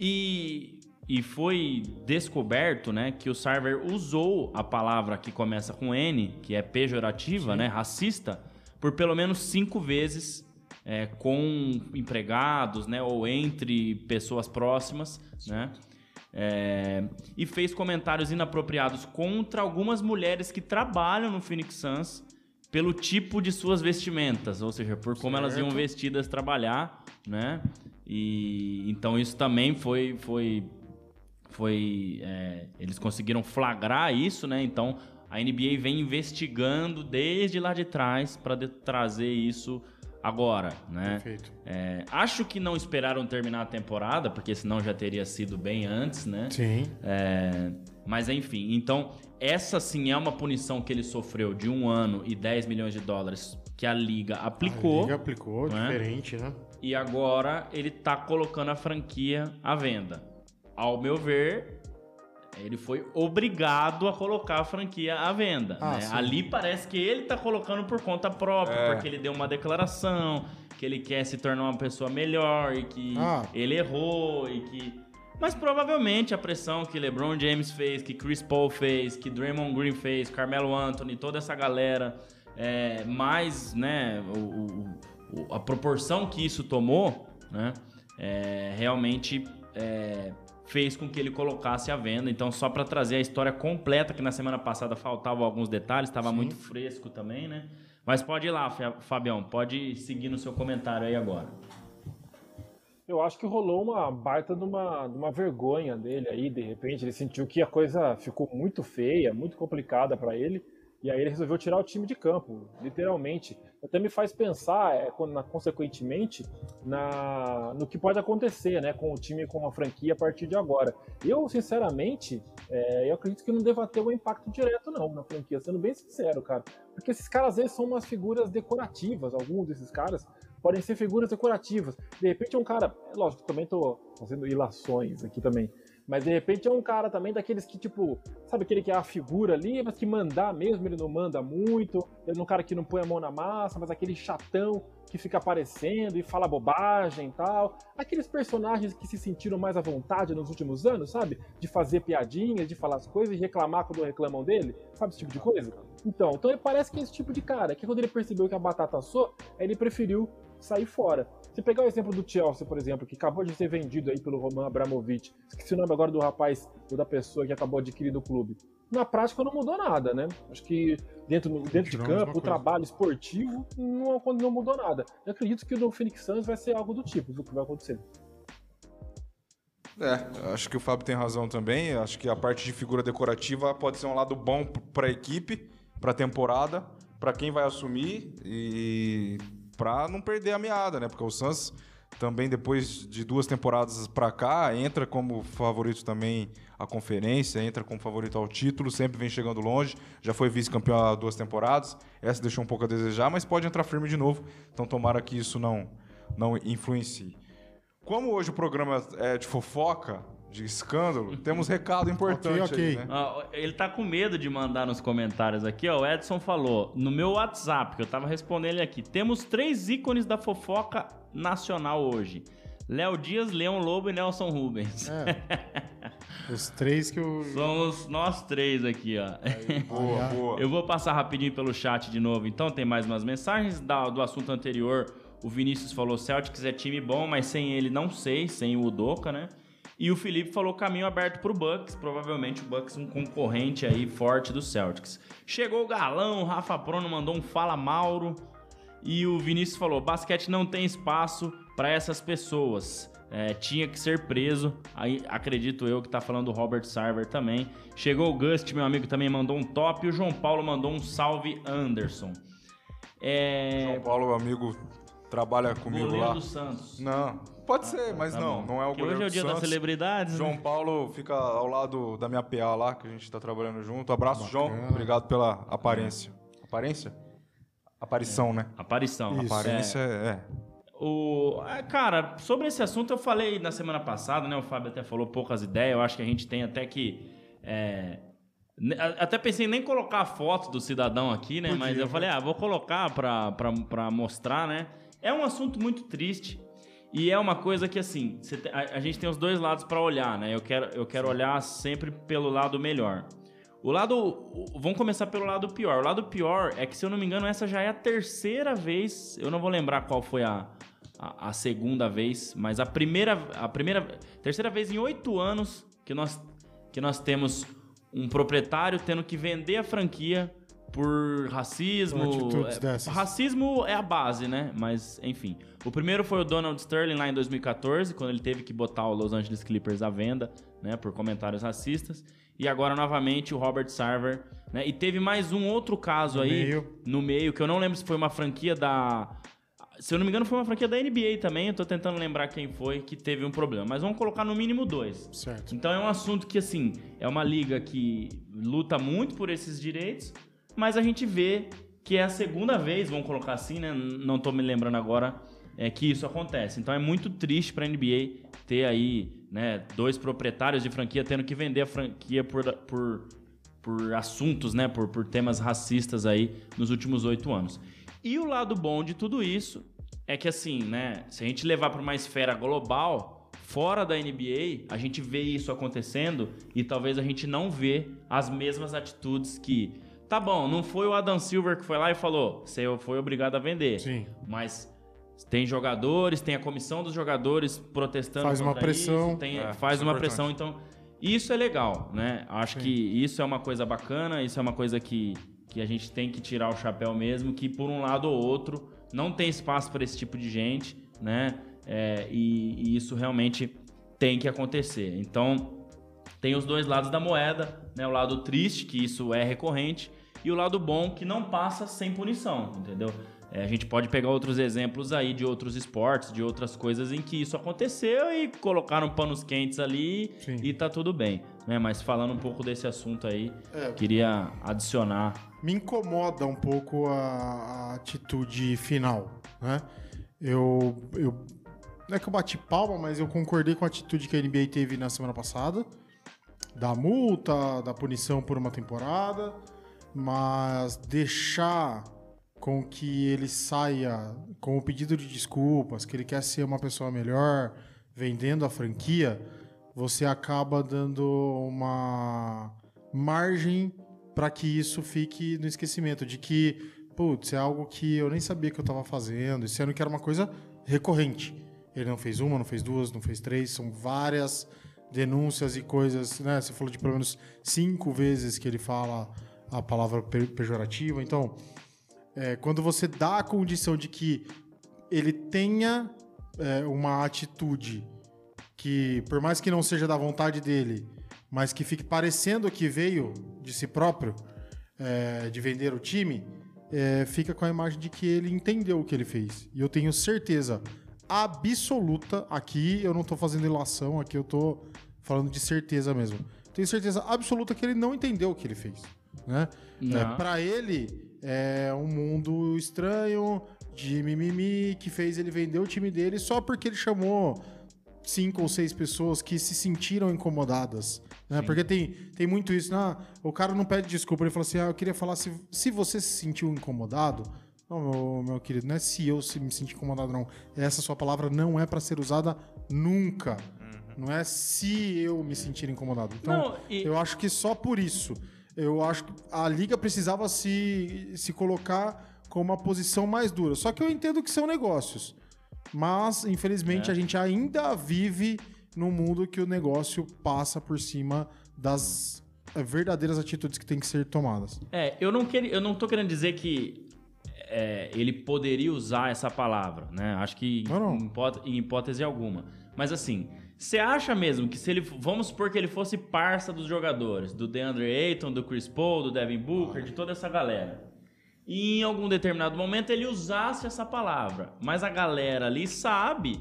E, e foi descoberto, né, que o Sarver usou a palavra que começa com N, que é pejorativa, né, racista, por pelo menos cinco vezes é, com empregados, né, ou entre pessoas próximas, né, é, e fez comentários inapropriados contra algumas mulheres que trabalham no Phoenix Suns pelo tipo de suas vestimentas, ou seja, por como elas iam Certo. vestidas trabalhar, né? E então isso também foi foi foi é, eles conseguiram flagrar isso, né? Então a NBA vem investigando desde lá de trás para trazer isso agora, né? Perfeito. É, acho que não esperaram terminar a temporada, porque senão já teria sido bem antes, né? Sim. É, mas enfim, então essa sim é uma punição que ele sofreu de um ano e 10 milhões de dólares que a liga aplicou. A Liga aplicou, não é? diferente, né? E agora ele tá colocando a franquia à venda. Ao meu ver, ele foi obrigado a colocar a franquia à venda. Ah, né? Ali parece que ele tá colocando por conta própria, É. porque ele deu uma declaração que ele quer se tornar uma pessoa melhor e que Ah. ele errou e que. Mas provavelmente a pressão que LeBron James fez, que Chris Paul fez, que Draymond Green fez, Carmelo Anthony, toda essa galera, é, mais, né, o- o- a proporção que isso tomou, né, é, realmente é, fez com que ele colocasse à venda. Então, só para trazer a história completa, que na semana passada faltavam alguns detalhes, estava muito fresco também, né? Mas pode ir lá, Fa- Fabião, pode seguir no seu comentário aí agora. Eu acho que rolou uma baita de uma, de uma vergonha dele aí, de repente. Ele sentiu que a coisa ficou muito feia, muito complicada pra ele. E aí ele resolveu tirar o time de campo, literalmente. Até me faz pensar, é, consequentemente, na, no que pode acontecer né, com o time, com a franquia a partir de agora. Eu, sinceramente, é, eu acredito que não deva ter um impacto direto, não, na franquia, sendo bem sincero, cara. Porque esses caras, às vezes, são umas figuras decorativas, alguns desses caras podem ser figuras decorativas. De repente é um cara, é lógico, também tô fazendo ilações aqui também, mas de repente é um cara também daqueles que, tipo, sabe aquele que é a figura ali, mas que mandar mesmo, ele não manda muito, ele é um cara que não põe a mão na massa, mas aquele chatão que fica aparecendo e fala bobagem e tal. Aqueles personagens que se sentiram mais à vontade nos últimos anos, sabe? De fazer piadinhas, de falar as coisas e reclamar quando reclamam dele, sabe esse tipo de coisa? Então, então ele parece que é esse tipo de cara, que quando ele percebeu que a batata assou, ele preferiu sair fora. Se pegar o exemplo do Chelsea, por exemplo, que acabou de ser vendido aí pelo Roman Abramovich, esqueci o nome agora do rapaz ou da pessoa que acabou adquirindo o clube. Na prática não mudou nada, né? Acho que dentro, dentro de campo, o trabalho esportivo não, não mudou nada. Eu acredito que no Phoenix Suns vai ser algo do tipo, o que vai acontecer. É, acho que o Fábio tem razão também. Acho que a parte de figura decorativa pode ser um lado bom para a equipe, para a temporada, para quem vai assumir e para não perder a meada, né? Porque o Suns também depois de duas temporadas para cá entra como favorito também à conferência, entra como favorito ao título, sempre vem chegando longe. Já foi vice-campeão há duas temporadas. Essa deixou um pouco a desejar, mas pode entrar firme de novo. Então tomara que isso não não influencie. Como hoje o programa é de fofoca, de escândalo, temos recado importante Ok, ok. aí, né? Ó, ele tá com medo de mandar nos comentários aqui, ó. O Edson falou no meu WhatsApp, que eu tava respondendo ele aqui. Temos três ícones da fofoca nacional hoje: Léo Dias, Leão Lobo e Nelson Rubens. É. Os três que eu. Somos nós três aqui, ó. Boa, Ah, boa. Eu vou passar rapidinho pelo chat de novo. Então tem mais umas mensagens da- do assunto anterior. O Vinícius falou: Celtics é time bom, mas sem ele não sei, sem o Udoka, né? E o Felipe falou caminho aberto pro Bucks, provavelmente o Bucks um concorrente aí forte do Celtics. Chegou o Galão, o Rafa Prono mandou um fala Mauro e o Vinícius falou: basquete não tem espaço para essas pessoas. É, tinha que ser preso. Aí acredito eu que tá falando do Robert Sarver também. Chegou o Gust, meu amigo, também mandou um top. E o João Paulo mandou um salve Anderson. É, João Paulo, amigo trabalha comigo Goleiro lá. do Santos. Não, pode ser, mas Tá não, bom. não é o Que goleiro hoje é o dia das celebridades. João né? Paulo fica ao lado da minha PA lá, que a gente tá trabalhando junto. Abraço, João. Bacana. Obrigado pela aparência. Aparência? Aparição, né? Aparição. Isso. Aparência é. é. O, é, cara, sobre esse assunto eu falei na semana passada, né? O Fábio até falou poucas ideias. Eu acho que a gente tem até que. é, até pensei em nem colocar a foto do cidadão aqui, né? Mas eu falei, ah, vou colocar pra, pra, pra mostrar, né? É um assunto muito triste. E é uma coisa que, assim, tem- a, a gente tem os dois lados pra olhar, né? Eu quero, eu quero olhar sempre pelo lado melhor. O lado. o- Vamos começar pelo lado pior. O lado pior é que, se eu não me engano, essa já é a terceira vez. Eu não vou lembrar qual foi a, a, a segunda vez, mas a primeira. A primeira. Terceira vez em oito anos que nós, que nós temos um proprietário tendo que vender a franquia por racismo. É, racismo é a base, né? Mas, enfim. O primeiro foi o Donald Sterling lá em 2014, quando ele teve que botar o Los Angeles Clippers à venda, né? Por comentários racistas. E agora, novamente, o Robert Sarver. Né? E teve mais um outro caso No aí meio. no meio, que eu não lembro se foi uma franquia da. Se eu não me engano, foi uma franquia da NBA também. Eu tô tentando lembrar quem foi que teve um problema. Mas vamos colocar no mínimo dois. Certo. Então é um assunto que, assim, é uma liga que luta muito por esses direitos, mas a gente vê que é a segunda vez, vamos colocar assim, né? Não tô me lembrando agora, é que isso acontece. Então é muito triste pra NBA ter aí, né, dois proprietários de franquia tendo que vender a franquia por, por, por assuntos, né, por, por temas racistas aí nos últimos oito anos. E o lado bom de tudo isso é que, assim, né, se a gente levar para uma esfera global, fora da NBA, a gente vê isso acontecendo e talvez a gente não vê as mesmas atitudes que. Tá bom, não foi o Adam Silver que foi lá e falou, você foi obrigado a vender. Sim. Mas tem jogadores, tem a comissão dos jogadores protestando. Faz uma pressão. isso, tem- É, faz isso é uma importante. pressão. Então, isso é legal, né? Acho Sim. que isso é uma coisa bacana, isso é uma coisa que, que a gente tem que tirar o chapéu mesmo, que por um lado ou outro não tem espaço para esse tipo de gente, né? É, e, e isso realmente tem que acontecer. Então, tem os dois lados da moeda, né? O lado triste, que isso é recorrente, e o lado bom, que não passa sem punição, entendeu? É, a gente pode pegar outros exemplos aí de outros esportes, de outras coisas em que isso aconteceu e colocaram panos quentes ali Sim. e tá tudo bem. Né? Mas falando um pouco desse assunto aí, É. queria adicionar. Me incomoda um pouco a, a atitude final, né? Eu, eu. Não é que eu bati palma, mas eu concordei com a atitude que a NBA teve na semana passada. Da multa, da punição por uma temporada. Mas deixar com que ele saia com o pedido de desculpas, que ele quer ser uma pessoa melhor, vendendo a franquia, você acaba dando uma margem para que isso fique no esquecimento, de que, putz, é algo que eu nem sabia que eu estava fazendo, sendo que era uma coisa recorrente. Ele não fez uma, não fez duas, não fez três, são várias denúncias e coisas, né? Você falou de pelo menos cinco vezes que ele fala a palavra pe- pejorativa. Então, é, quando você dá a condição de que ele tenha é, uma atitude que, por mais que não seja da vontade dele, mas que fique parecendo que veio de si próprio, é, de vender o time, é, fica com a imagem de que ele entendeu o que ele fez. E eu tenho certeza absoluta, aqui eu não tô fazendo ilação, aqui eu tô falando de certeza mesmo. Tenho certeza absoluta que ele não entendeu o que ele fez. Né? É, para ele, é um mundo estranho, de mimimi, que fez ele vender o time dele só porque ele chamou cinco ou seis pessoas que se sentiram incomodadas. Né? Porque tem, tem muito isso. né? o cara não pede desculpa, ele fala assim: ah, eu queria falar se, se você se sentiu incomodado. Não, meu, meu querido, não é se eu se me senti incomodado, não. Essa sua palavra não é para ser usada nunca. Não é se eu me sentir incomodado. Então, Não, e- eu acho que só por isso. Eu acho que a liga precisava se, se colocar com uma posição mais dura. Só que eu entendo que são negócios. Mas, infelizmente, É. a gente ainda vive num mundo que o negócio passa por cima das eh, verdadeiras atitudes que têm que ser tomadas. É, eu não, queria, eu não tô querendo dizer que é, ele poderia usar essa palavra, né? Acho que Não, não. Em, hipó- em hipótese alguma. Mas assim, você acha mesmo que se ele. Vamos supor que ele fosse parça dos jogadores, do DeAndre Ayton, do Chris Paul, do Devin Booker, de toda essa galera. e em algum determinado momento ele usasse essa palavra. Mas a galera ali sabe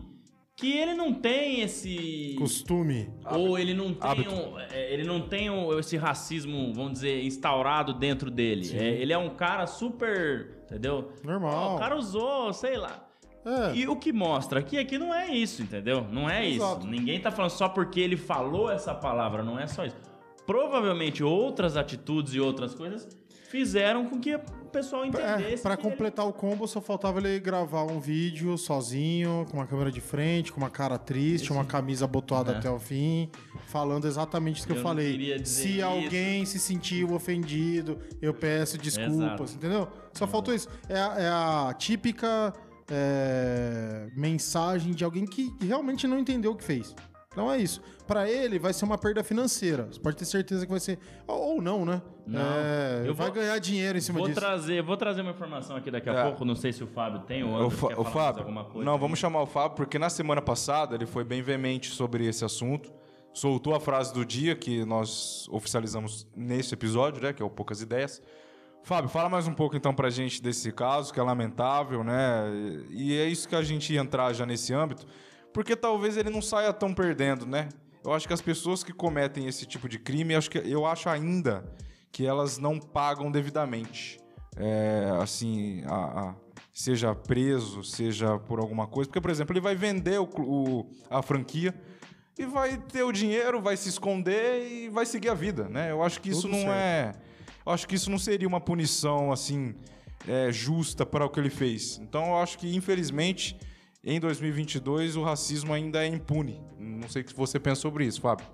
que ele não tem esse Costume. ou ele não tem um- é, ele não tem um- esse racismo, vamos dizer, instaurado dentro dele. É, ele é um cara super, entendeu? Normal. Ó, o cara usou, sei lá. É. E o que mostra aqui é que não é isso, entendeu? Não é Exato. isso. Ninguém tá falando só porque ele falou essa palavra, não é só isso. Provavelmente outras atitudes e outras coisas fizeram com que o pessoal É, entendesse. pra que ele- completar o combo, só faltava ele gravar um vídeo sozinho, com uma câmera de frente, com uma cara triste, uma camisa abotoada É. até o fim, falando exatamente isso que eu, Eu falei. Se isso. alguém se sentiu ofendido, eu peço desculpas, Exato. entendeu? Só faltou isso. É é a típica é, mensagem de alguém que realmente não entendeu o que fez. Então é isso. Pra ele vai ser uma perda financeira. Você pode ter certeza que vai ser. Ou, não, né? Não. É, Eu vai vou- ganhar dinheiro em cima Vou disso. trazer, vou trazer uma informação aqui daqui a É. pouco. Não sei se o Fábio tem ou O, Fa- o falar mais Fábio, alguma coisa. não, vamos chamar o Fábio, porque na semana passada ele foi bem veemente sobre esse assunto. Soltou a frase do dia que nós oficializamos nesse episódio, né? Que é o Poucas Ideias. Fábio, fala mais um pouco então pra gente desse caso, que é lamentável, né? E é isso que a gente ia entrar já nesse âmbito, porque talvez ele não saia tão perdendo, né? Eu acho que as pessoas que cometem esse tipo de crime, eu acho, que, eu acho ainda que elas não pagam devidamente. É, assim, a- a- seja preso, seja por alguma coisa. Porque, por exemplo, ele vai vender o o- a franquia e vai ter o dinheiro, vai se esconder e vai seguir a vida, né? Eu acho que isso Tudo não certo. é... Eu acho que isso não seria uma punição, assim, é, justa para o que ele fez. Então, eu acho que, infelizmente, em 2022, o racismo ainda é impune. Não sei o que você pensa sobre isso, Fábio.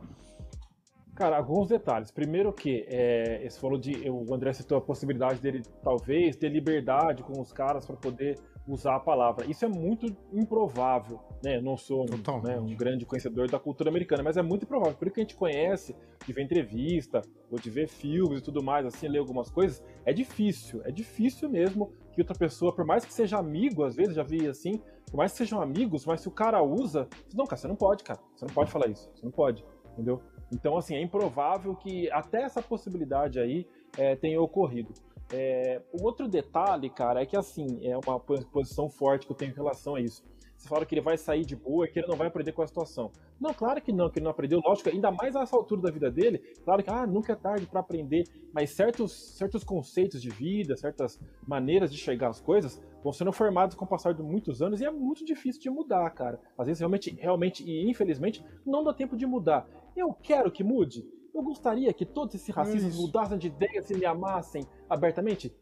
Cara, alguns detalhes. Primeiro que é, você falou de. O André citou a possibilidade dele, talvez, ter liberdade com os caras para poder usar a palavra. Isso é muito improvável. Né? Eu não sou um, né, um grande conhecedor da cultura americana, mas é muito improvável. Por que a gente conhece, de ver entrevista, ou de ver filmes e tudo mais, assim, ler algumas coisas, é difícil. É difícil mesmo que outra pessoa, por mais que seja amigo, às vezes já vi assim, por mais que sejam amigos, mas se o cara usa. Não, cara, você não pode, cara. Você não pode falar isso. Você não pode. Entendeu? Então, assim, é improvável que até essa possibilidade aí é, tenha ocorrido. É, o outro detalhe, cara, é que assim, é uma po- posição forte que eu tenho em relação a isso. Você fala que ele vai sair de boa que ele não vai aprender com a situação. Não, claro que não, que ele não aprendeu. Lógico, ainda mais a essa altura da vida dele, claro que ah, nunca é tarde para aprender, mas certos, certos conceitos de vida, certas maneiras de chegar às coisas vão sendo formados com o passar de muitos anos e é muito difícil de mudar, cara. Às vezes realmente, realmente e infelizmente não dá tempo de mudar. Eu quero que mude. Eu gostaria que todos esses racistas mudassem de ideias e me amassem abertamente.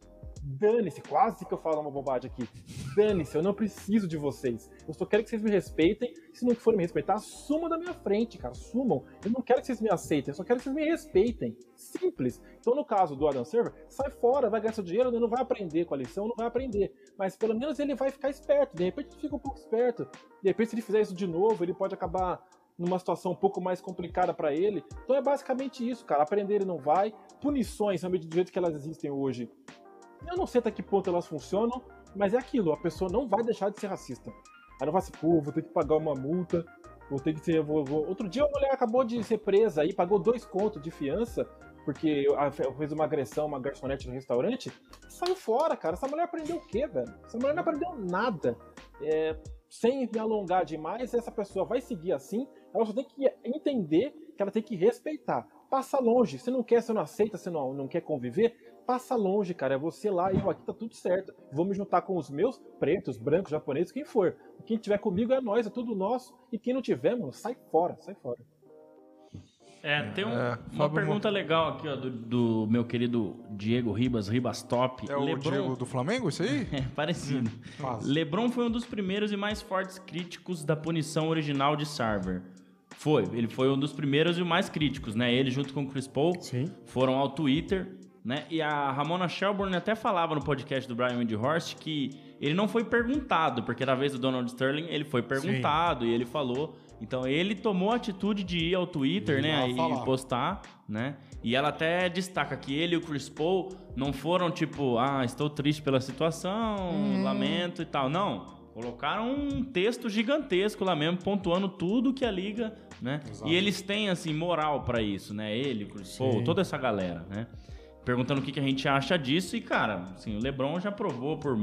Dane-se, quase que eu falo uma bobagem aqui. Dane-se, eu não preciso de vocês. Eu só quero que vocês me respeitem. Se não forem me respeitar, sumam da minha frente, cara. Sumam. Eu não quero que vocês me aceitem, eu só quero que vocês me respeitem. Simples. Então, no caso do Adam Server, sai fora, vai ganhar seu dinheiro, ele não vai aprender com a lição, não vai aprender. Mas pelo menos ele vai ficar esperto. De repente ele fica um pouco esperto. De repente, se ele fizer isso de novo, ele pode acabar numa situação um pouco mais complicada pra ele. Então é basicamente isso, cara. Aprender ele não vai. Punições, realmente, do jeito que elas existem hoje, eu não sei até que ponto elas funcionam, mas é aquilo, a pessoa não vai deixar de ser racista. Aí não vai ser, pô, vou ter que pagar uma multa, vou ter que ser. Vou, vou- Outro dia uma mulher acabou de ser presa aí, pagou dois contos de fiança, porque fez uma agressão, uma garçonete no restaurante, saiu fora, cara. Essa mulher aprendeu o quê, velho? Essa mulher não aprendeu nada. É, sem me alongar demais, essa pessoa vai seguir assim, ela só tem que entender que ela tem que respeitar. Passa longe. Se não quer, você não aceita, você não, não quer conviver, passa longe, cara. É você lá, eu aqui, tá tudo certo. Vou me juntar com os meus pretos, brancos, japoneses, quem for. Quem tiver comigo é nós, é tudo nosso. E quem não tiver, mano, sai fora, sai fora. É, tem um- É, uma pergunta legal aqui, ó, do, do meu querido Diego Ribas, Ribas Top. É o Lebron- Diego do Flamengo, isso aí? É, parecido. Quase. LeBron foi um dos primeiros e mais fortes críticos da punição original de Sarver. Foi, ele foi um dos primeiros e mais críticos, né? Ele junto com o Chris Paul Sim. foram ao Twitter, né? E a Ramona Shelburne até falava no podcast do Brian Windhorst que ele não foi perguntado, porque na vez do Donald Sterling ele foi perguntado e ele falou. Então ele tomou a atitude de ir ao Twitter, né? E falar. postar, né? E ela até destaca que ele e o Chris Paul não foram tipo, ah, estou triste pela situação, lamento e tal. Não. Colocaram um texto gigantesco lá mesmo, pontuando tudo que a liga, né? Exato. E eles têm, assim, moral pra isso, né? Ele, o Chris Paul, Sim. toda essa galera, né? Perguntando o que, que a gente acha disso. E, cara, assim, o LeBron já provou por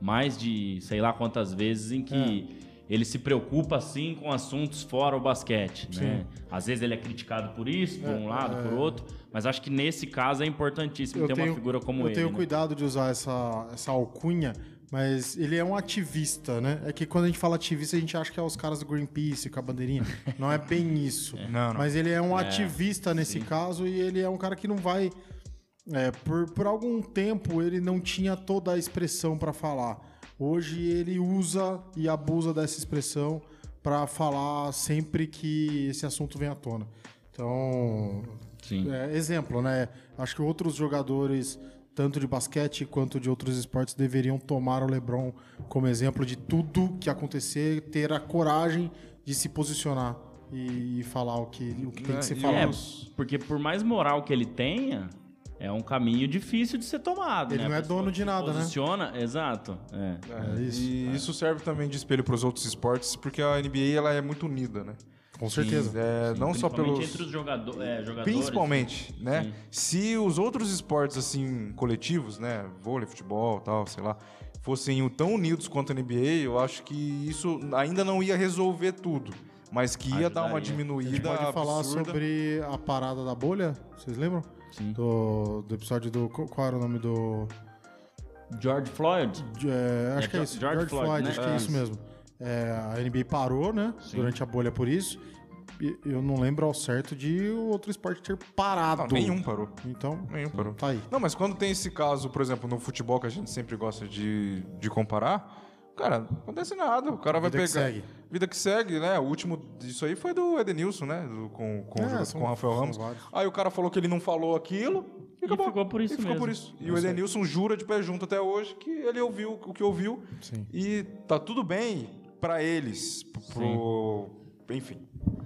mais de sei lá quantas vezes em que É. ele se preocupa, assim, com assuntos fora o basquete, né? Às vezes ele é criticado por isso, por um lado, por outro. Mas acho que nesse caso é importantíssimo ter uma figura como eu ele. tenho né? cuidado de usar essa, essa alcunha, mas ele é um ativista, né? É que quando a gente fala ativista, a gente acha que é os caras do Greenpeace com a bandeirinha. Não é bem isso. Não, não. Mas ele é um ativista nesse caso e ele é um cara que não vai. É, por, por algum tempo ele não tinha toda a expressão para falar. Hoje ele usa e abusa dessa expressão para falar sempre que esse assunto vem à tona. Então, é, exemplo, né? Acho que outros jogadores, tanto de basquete quanto de outros esportes, deveriam tomar o LeBron como exemplo de tudo que acontecer, ter a coragem de se posicionar e, falar o que, o que tem que ser falado. É, porque por mais moral que ele tenha, é um caminho difícil de ser tomado. Ele né? não é dono de nada, né? Posiciona, exato. É. É isso. E isso serve também de espelho para os outros esportes, porque a NBA ela é muito unida, né? Com certeza. E, é, não só Principalmente pelos. entre os jogador, é, jogadores. Principalmente, né? Sim. Se os outros esportes, assim, coletivos, né? Vôlei, futebol tal, sei lá, fossem tão unidos quanto a NBA, eu acho que isso ainda não ia resolver tudo. Mas que ia dar uma Ajudaria. diminuída. A gente pode falar absurda. sobre a parada da bolha, vocês lembram? Sim. Do, do episódio do. Qual era o nome do. George Floyd. é, acho É, que é isso. George George, Floyd, Floyd, né? acho que é isso mesmo. É, a NBA parou, né? Durante a bolha por isso. E eu não lembro ao certo de o outro esporte ter parado. Não, nenhum parou. Então, Nenhum parou. tá aí. Não, mas quando tem esse caso, por exemplo, no futebol que a gente sempre gosta de, de comparar, cara, não acontece nada. O cara vai Vida que pegar. segue. Vida que segue, né? O último disso aí foi do Edenilson, né? Do- com, com, o É, são- com o Rafael Ramos. vários. Aí o cara falou que ele não falou aquilo e, acabou. ficou por isso E ficou mesmo. por isso. E o Edenilson jura de pé junto até hoje que ele ouviu o que ouviu. Sim. E tá tudo bem pra eles. Pro... Enfim,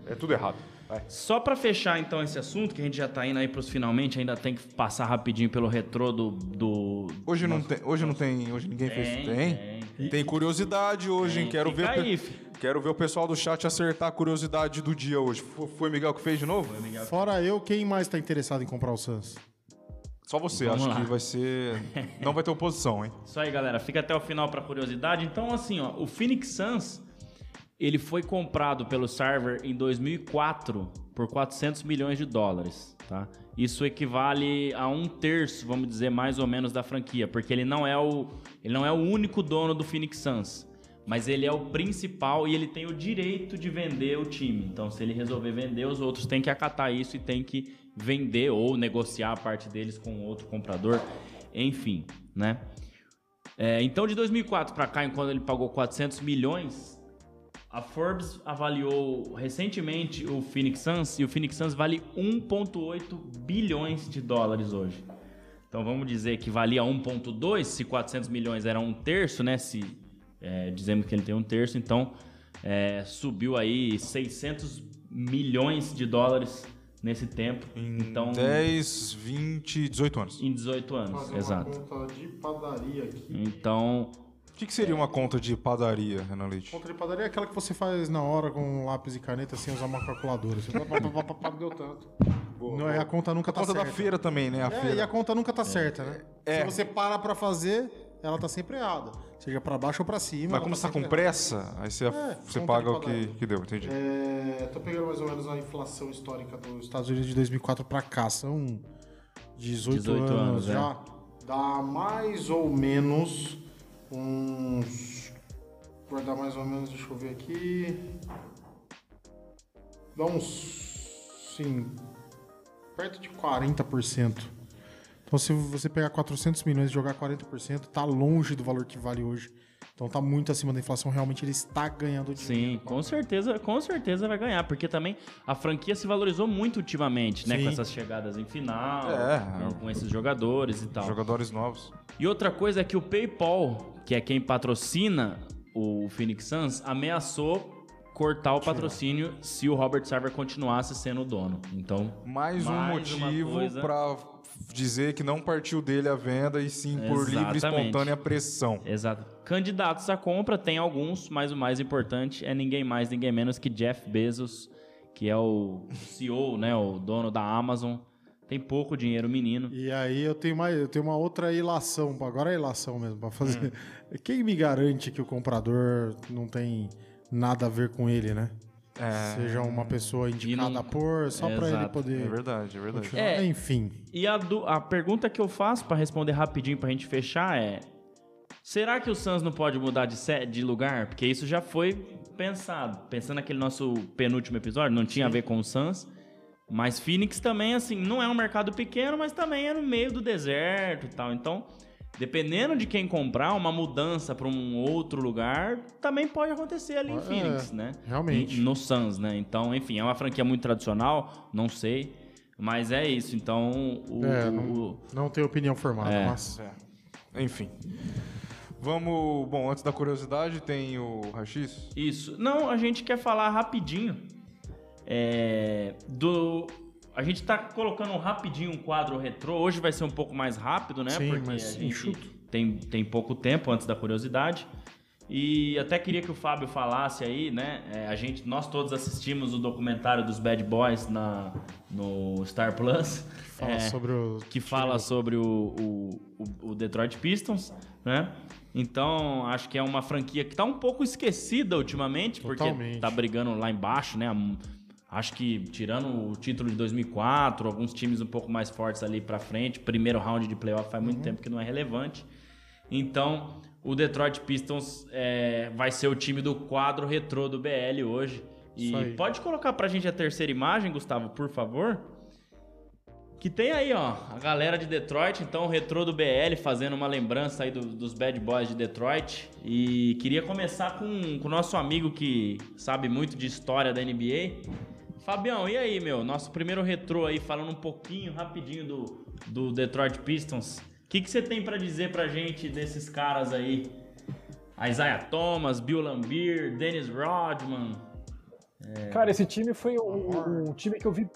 é tudo errado. Vai. Só pra fechar então esse assunto, que a gente já tá indo aí pros finalmente, ainda tem que passar rapidinho pelo retrô do. do... Hoje não tem, hoje não tem, hoje ninguém fez. Tem, Tem? Tem, curiosidade hoje, hein? Quero ver, quero ver o pessoal do chat acertar a curiosidade do dia hoje. Fo- Foi Miguel que fez de novo? Fora eu, quem mais tá interessado em comprar o Suns? Só você, Vamos acho lá. que vai ser. Não vai ter oposição, hein? Isso aí, galera. Fica até o final pra curiosidade. Então, assim, ó, o Phoenix Suns, ele foi comprado pelo Server em 2004 por 400 milhões de dólares, tá? Isso equivale a um terço, vamos dizer, mais ou menos da franquia, porque ele não é o, ele não é o único dono do Phoenix Suns, mas ele é o principal e ele tem o direito de vender o time. Então, se ele resolver vender, os outros têm que acatar isso e têm que vender ou negociar a parte deles com outro comprador, enfim, né? É, então, de 2004 para cá, quando ele pagou 400 milhões, a Forbes avaliou recentemente o Phoenix Suns e o Phoenix Suns vale 1,8 bilhões de dólares hoje. Então, vamos dizer que valia 1,2 se 400 milhões era um terço, né? Se é, dizemos que ele tem um terço, então é, subiu aí 600 milhões de dólares nesse tempo. então, 10, 20, 18 anos. em 18 anos, exato. conta de padaria aqui. Então, O que, que seria uma conta de padaria, Renan Leite? Conta de padaria é aquela que você faz na hora com lápis e caneta sem usar uma calculadora. Você pá, pá, pá, pá, pá, deu tanto. não, e a conta nunca A tá conta certa. da feira também, né? A É, feira. e a conta nunca tá certa, né? É. Se você para pra fazer, ela tá sempre errada. Seja pra baixo ou pra cima. Mas como você tá com sempre pressa, aí você, você conta paga o que, que deu, entendi. É, tô pegando mais ou menos a inflação histórica dos Estados Unidos de 2004 pra cá. São 18, 18 anos, anos, é. já. Dá mais ou menos uns... Vai dar mais ou menos, deixa eu ver aqui... Dá uns... Sim... Perto de 40%. Então se você pegar 400 milhões e jogar 40%, tá longe do valor que vale hoje. Então tá muito acima da inflação. Realmente ele está ganhando dinheiro. Sim, com certeza, com certeza vai ganhar, porque também a franquia se valorizou muito ultimamente, né? Sim. Com essas chegadas em final, É. né, com esses jogadores e tal. Jogadores novos. E outra coisa é que o PayPal, que é quem patrocina o Phoenix Suns, ameaçou cortar o patrocínio se o Robert Sarver continuasse sendo o dono. Então, Mais um Mais uma motivo coisa. Dizer que não partiu dele a venda e sim por livre e Exatamente. espontânea pressão. Exato. Candidatos à compra tem alguns, mas o mais importante é ninguém mais, ninguém menos que Jeff Bezos, que é o CEO, né, o dono da Amazon. Tem tem pouco dinheiro menino. E aí eu tenho uma, eu tenho uma outra ilação, agora é ilação mesmo, para fazer. Hum. Quem me garante que o comprador não tem nada a ver com ele, né? É... Seja uma pessoa indicada não... por, só é, para ele poder. É verdade, é verdade. É, Enfim. E a, do, a pergunta que eu faço para responder rapidinho pra gente fechar é: será que o Suns não pode mudar de, de lugar? Porque isso já foi pensado. Pensando naquele nosso penúltimo episódio, não tinha Sim. a ver com o Suns. Mas Phoenix também, assim, não é um mercado pequeno, mas também é no meio do deserto e tal. Então, dependendo de quem comprar, uma mudança para um outro lugar também pode acontecer ali em é, Phoenix, né? Realmente. No Suns, né? Então, enfim, é uma franquia muito tradicional, não sei. Mas é isso, então. O, é, não, o... não tenho opinião formada, é. mas. É. Enfim. Vamos. Bom, antes da curiosidade, tem o Rachis? Isso. Não, a gente quer falar rapidinho é, do, a gente está colocando rapidinho um quadro retrô. Hoje vai ser um pouco mais rápido, né? Sim, Porque mas a gente tem, tem pouco tempo antes da curiosidade. E até queria que o Fábio falasse aí, né? É, a gente, nós todos assistimos o documentário dos Bad Boys na, no Star Plus. Que fala é, sobre o. Que fala sobre o, o, o, Detroit Pistons, né? Então, acho que é uma franquia que está um pouco esquecida ultimamente, Totalmente. porque tá brigando lá embaixo, né? Acho que tirando o título de 2004, alguns times um pouco mais fortes ali para frente, primeiro round de playoff faz muito uhum. tempo que não é relevante. Então, o Detroit Pistons é, vai ser o time do quadro retrô do BL hoje. E pode colocar pra gente a terceira imagem, Gustavo, por favor? Que tem aí, ó, a galera de Detroit, então o retrô do BL fazendo uma lembrança aí do, dos Bad Boys de Detroit. E queria começar com, com o nosso amigo que sabe muito de história da NBA, Fabião, e aí, meu? Nosso primeiro retrô aí, falando um pouquinho, rapidinho do, do Detroit Pistons. O que, que você tem para dizer pra gente desses caras aí? Isaiah Thomas, Bill Lambier, Dennis Rodman. É... Cara, esse time foi um, um time que eu vi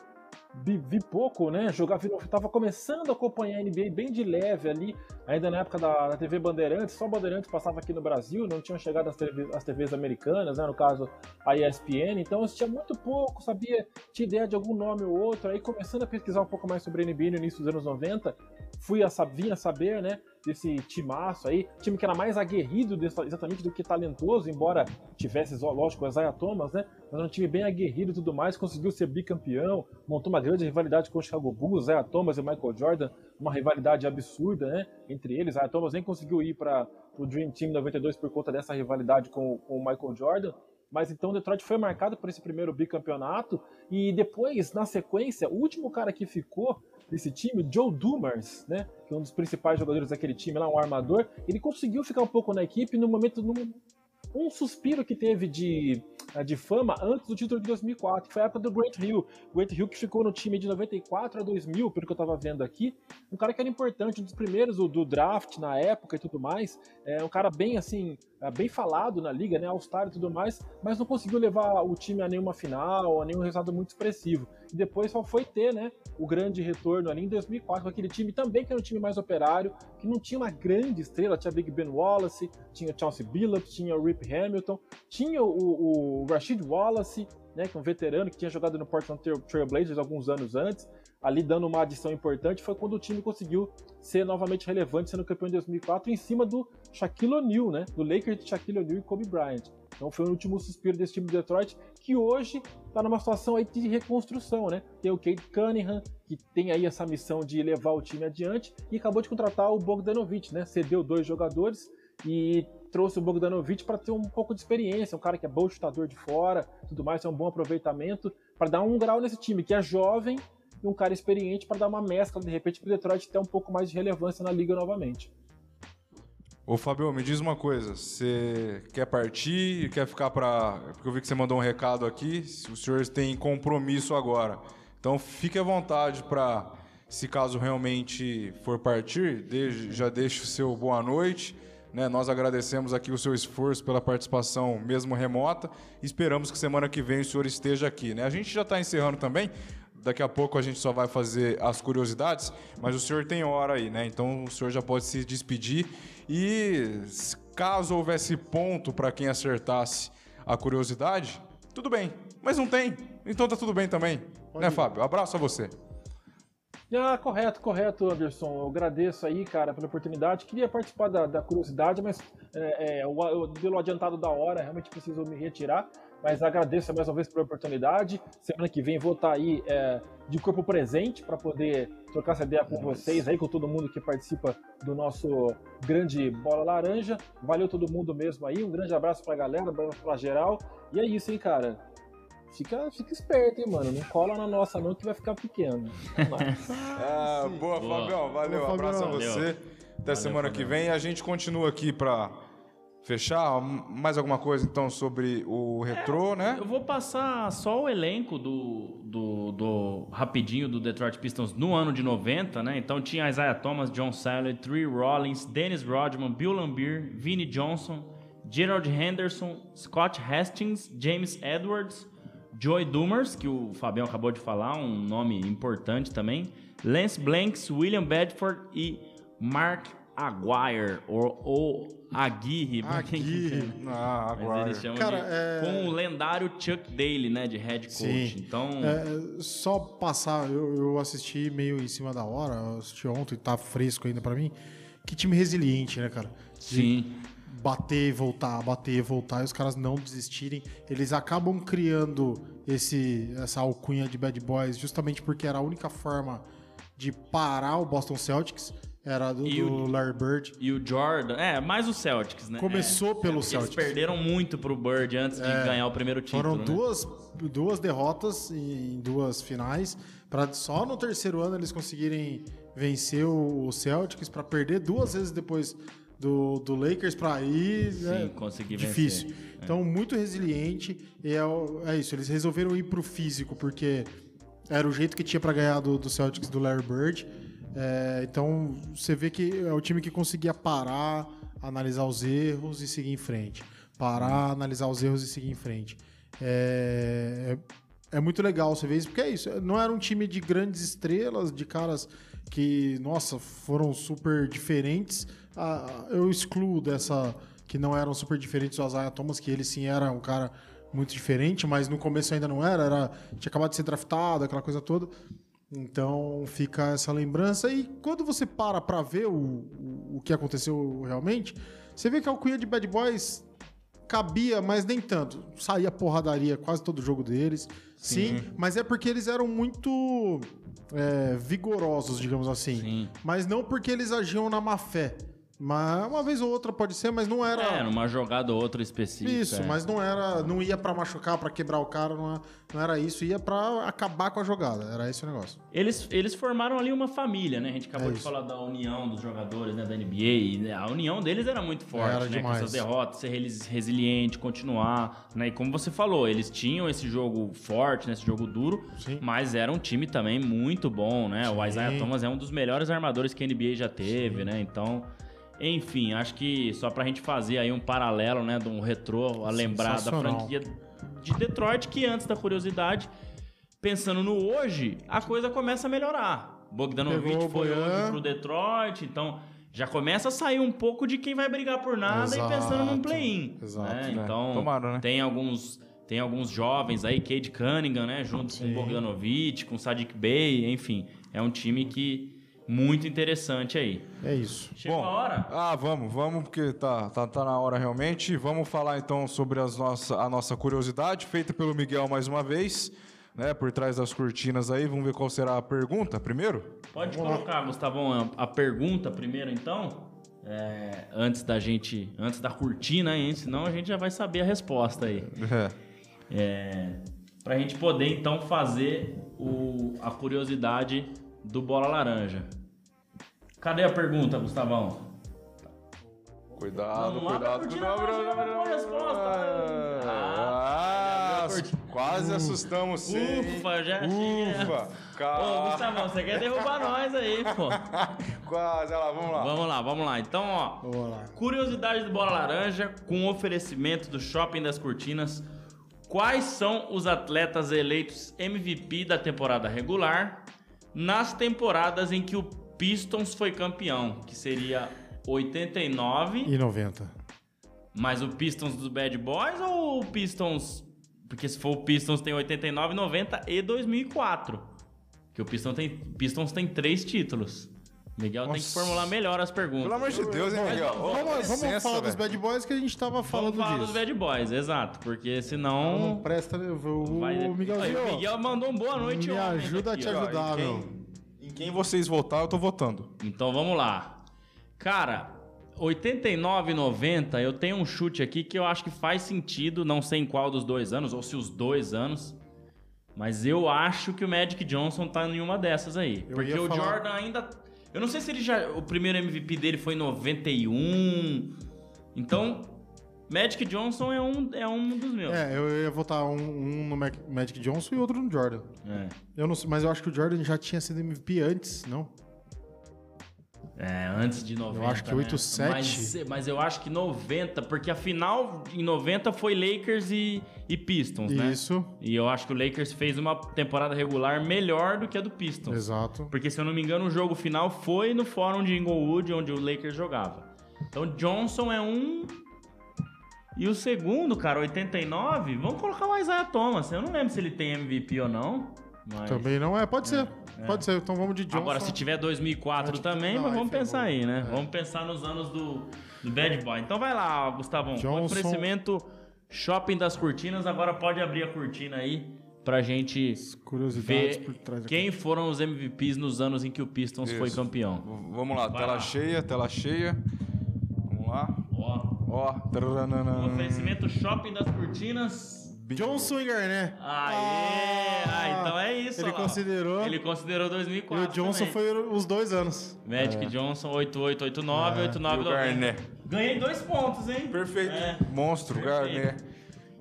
vi, vi, pouco, né? Jogava, tava começando a acompanhar a NBA bem de leve ali, ainda na época da, da TV Bandeirantes, só Bandeirantes passava aqui no Brasil, não tinham chegado as, TV, as TVs americanas, né? No caso, a ESPN, então eu muito pouco, sabia, tinha ideia de algum nome ou outro, aí começando a pesquisar um pouco mais sobre a NBA no início dos anos 90, fui a, vinha a saber, né? desse timaço aí, time que era mais aguerrido exatamente do que talentoso, embora tivesse, lógico, o Isaiah Thomas, né? Mas era um time bem aguerrido e tudo mais, conseguiu ser bicampeão, montou uma grande rivalidade com o Chicago Bulls, Isaiah Thomas e Michael Jordan, uma rivalidade absurda, né? Entre eles, Isaiah Thomas nem conseguiu ir para o Dream Team 92 por conta dessa rivalidade com, com o Michael Jordan, mas então Detroit foi marcado por esse primeiro bicampeonato e depois, na sequência, o último cara que ficou desse time, Joe Dumars, né, que é um dos principais jogadores daquele time lá, um armador, ele conseguiu ficar um pouco na equipe no momento, num, um suspiro que teve de, eh, de fama antes do título de 2004, que foi a época do Grant Hill. Grant Hill que ficou no time de 94 a 2000, pelo que eu estava vendo aqui. Um cara que era importante, um dos primeiros do, do, draft na época e tudo mais. É um cara bem assim, é, bem falado na liga, né, All-Star e tudo mais, mas não conseguiu levar o time a nenhuma final, a nenhum resultado muito expressivo. E depois só foi ter, né, o grande retorno ali em 2004 com aquele time também que era um time mais operário, que não tinha uma grande estrela, tinha Big Ben Wallace, tinha Chelsea Billups, tinha o Rip Hamilton, tinha o, o Rashid Wallace, né, que é um veterano que tinha jogado no Portland Trail Blazers alguns anos antes, ali dando uma adição importante, foi quando o time conseguiu ser novamente relevante, sendo campeão em 2004, em cima do Shaquille O'Neal, né, do Lakers de Shaquille O'Neal e Kobe Bryant. Então foi o último suspiro desse time de Detroit, que hoje está numa situação aí de reconstrução, né? Tem o Kate Cunningham, que tem aí essa missão de levar o time adiante, e acabou de contratar o Bogdanovich, né? Cedeu dois jogadores e trouxe o Bogdanovich para ter um pouco de experiência, um cara que é bom chutador de fora, tudo mais, é um bom aproveitamento, para dar um grau nesse time, que é jovem e um cara experiente para dar uma mescla, de repente, para o Detroit ter um pouco mais de relevância na liga novamente. Ô Fabio, me diz uma coisa, você quer partir quer ficar para... Porque eu vi que você mandou um recado aqui, os senhores têm compromisso agora. Então fique à vontade para, se caso realmente for partir, já deixe o seu boa noite. Né? Nós agradecemos aqui o seu esforço pela participação, mesmo remota. Esperamos que semana que vem o senhor esteja aqui. Né? A gente já está encerrando também. Daqui a pouco a gente só vai fazer as curiosidades, mas o senhor tem hora aí, né? Então o senhor já pode se despedir e caso houvesse ponto para quem acertasse a curiosidade, tudo bem. Mas não tem, então tá tudo bem também. Pode né, ir. Fábio? Abraço a você. Ah, correto, correto, Anderson. Eu agradeço aí, cara, pela oportunidade. Queria participar da, da curiosidade, mas é, é, o, pelo adiantado da hora, realmente preciso me retirar. Mas agradeço mais uma vez pela oportunidade. Semana que vem vou estar aí é, de corpo presente para poder trocar essa ideia com vocês aí, com todo mundo que participa do nosso grande Bola Laranja. Valeu todo mundo mesmo aí. Um grande abraço pra galera, um abraço pra geral. E é isso, hein, cara. Fica, fica esperto, hein, mano. Não cola na nossa, não, que vai ficar pequeno. ah, boa, boa, Fabião. Valeu. Boa, abraço Fabião. a você. Valeu. Até Valeu, semana Fabião. que vem. A gente continua aqui pra fechar. Mais alguma coisa, então, sobre o retrô, é, né? Eu vou passar só o elenco do, do, do, rapidinho do Detroit Pistons no ano de 90, né? Então tinha Isaiah Thomas, John Salley, Tree Rollins, Dennis Rodman, Bill Lambier, Vinnie Johnson, Gerald Henderson, Scott Hastings, James Edwards, Joy Dumers, que o Fabião acabou de falar, um nome importante também, Lance Blanks, William Bedford e Mark Aguirre, ou, ou Aguirre, Aguirre. Ah, Aguirre. eles chamam Cara, de, é... com o lendário Chuck Daly, né, de head coach. Sim. Então, é, só passar, eu, eu, assisti meio em cima da hora, assisti ontem, tá fresco ainda para mim. Que time resiliente, né, cara? De Sim. Bater, voltar, bater, voltar, e os caras não desistirem. Eles acabam criando esse essa alcunha de bad boys justamente porque era a única forma de parar o Boston Celtics era do, do o, Larry Bird. E o Jordan. É, mais o Celtics, né? Começou é, pelo Celtics. Eles perderam muito pro Bird antes de é, ganhar o primeiro título. Foram né? duas, duas derrotas em duas finais. Pra só no terceiro ano eles conseguirem vencer o Celtics para perder duas vezes depois do, do Lakers para ir. Sim, é, conseguir difícil. vencer. É. Então, muito resiliente. E é, é isso, eles resolveram ir pro físico, porque era o jeito que tinha para ganhar do, do Celtics do Larry Bird. É, então você vê que é o time que conseguia parar, analisar os erros e seguir em frente. Parar, analisar os erros e seguir em frente. É, é, é muito legal você ver isso, porque é isso. Não era um time de grandes estrelas, de caras que, nossa, foram super diferentes. Ah, eu excluo dessa que não eram super diferentes o Isaiah Thomas, que ele sim era um cara muito diferente, mas no começo ainda não era, era tinha acabado de ser draftado, aquela coisa toda. Então fica essa lembrança. E quando você para pra ver o, o, o que aconteceu realmente, você vê que a alcunha de Bad Boys cabia, mas nem tanto. Saía porradaria quase todo jogo deles. Sim, sim mas é porque eles eram muito é, vigorosos, digamos assim. Sim. Mas não porque eles agiam na má fé. Mas uma vez ou outra pode ser, mas não era. É, numa jogada ou outra específica. Isso, é. mas não era. Não ia para machucar, para quebrar o cara, não, é, não era isso. Ia para acabar com a jogada. Era esse o negócio. Eles, eles formaram ali uma família, né? A gente acabou é de falar da união dos jogadores né, da NBA. E a união deles era muito forte, era né? Demais. Com essas derrotas, ser resiliente, continuar. Né? E como você falou, eles tinham esse jogo forte, né? esse jogo duro, Sim. mas era um time também muito bom, né? Sim. O Isaiah Thomas é um dos melhores armadores que a NBA já teve, Sim. né? Então. Enfim, acho que só pra gente fazer aí um paralelo, né, de um retrô a lembrar da franquia de Detroit, que antes da curiosidade, pensando no hoje, a coisa começa a melhorar. Bogdanovich foi hoje pro Detroit, então já começa a sair um pouco de quem vai brigar por nada exato, e pensando num play-in. Exato. Né? Então, Tomara, né? tem alguns tem alguns jovens aí, Cade Cunningham, né, junto Sim. com Bogdanovich, com Sadiq Bey, enfim, é um time que muito interessante aí. É isso. Chegou Bom, a hora? Ah, vamos, vamos, porque tá, tá, tá na hora realmente. Vamos falar então sobre as nossa, a nossa curiosidade, feita pelo Miguel mais uma vez, né? Por trás das cortinas aí. Vamos ver qual será a pergunta primeiro? Pode vamos colocar, lá. Gustavão, a pergunta primeiro então. É, antes da gente. Antes da cortina, hein? Senão a gente já vai saber a resposta aí. É. é pra gente poder então fazer o, a curiosidade do Bola Laranja. Cadê a pergunta, Gustavão? Cuidado, não, cuidado, cuidado. Não, resposta. Ah, ah quase assustamos sim. Ufa, já Ufa, calma. Ô, Gustavão, você quer derrubar nós aí, pô. quase, olha lá, vamos lá. Vamos lá, vamos lá. Então, ó, curiosidade do Bola Laranja com oferecimento do Shopping das Cortinas. Quais são os atletas eleitos MVP da temporada regular nas temporadas em que o Pistons foi campeão, que seria 89 e 90. Mas o Pistons dos Bad Boys ou o Pistons. Porque se for o Pistons tem 89, 90 e 2004. Que o Pistons tem, Pistons tem três títulos. Miguel tem que Nossa. formular melhor as perguntas. Pelo amor de Deus, hein, Miguel? Vamos, dá vamos licença, falar dos velho. bad boys que a gente tava falando Vamos falar disso. dos Bad Boys, exato. Porque Não senão. presta, né? o vai- Miguelzinho. O Miguel mandou um boa noite Me ontem ajuda a te ajudar. Ó, meu. Quem, em quem vocês votar, eu tô votando. Então vamos lá. Cara, 89 e 90, eu tenho um chute aqui que eu acho que faz sentido, não sei em qual dos dois anos, ou se os dois anos. Mas eu acho que o Magic Johnson tá em uma dessas aí. Eu porque o falar- Jordan ainda. Eu não sei se ele já. O primeiro MVP dele foi em 91. Então, Magic Johnson é um, é um dos meus. É, eu ia votar um, um no Mac- Magic Johnson e outro no Jordan. É. Eu não sei, mas eu acho que o Jordan já tinha sido MVP antes, não? É, antes de 90. Eu acho que né? 8-7. Mas, mas eu acho que 90, porque a final em 90 foi Lakers e, e Pistons, né? Isso, E eu acho que o Lakers fez uma temporada regular melhor do que a do Pistons. exato. Porque, se eu não me engano, o jogo final foi no fórum de Inglewood, onde o Lakers jogava. Então, Johnson é um. E o segundo, cara, 89, vamos colocar o Isaiah Thomas. Eu não lembro se ele tem MVP ou não. Mas... Também não é, pode ser. Pode ser, então vamos de Johnson. Agora, se tiver 2004 Acho que- também, não, mas vamos pensar aí, né? É. Vamos pensar nos anos do, do Bad Boy. Então vai lá, Gustavão. Johnson. Oferecimento Shopping das Cortinas. Agora pode abrir a cortina aí pra gente Curiosidades ver por trás da quem foram os MVPs nos anos em que o Pistons foi Isso. campeão. V- Vamos lá, Vai tela lá. cheia, tela cheia. Vamos lá. Ó, Ó. oferecimento Shopping das Cortinas. Johnson e Garnett. Aê! Ah, então é isso. Ele ó. considerou. Ele considerou E 2004 o Johnson também. foi os dois anos. Magic Johnson 8889, É. 89 E o Garnett. Ganhei dois pontos, hein? Perfeito. É. Monstro, Perfeito.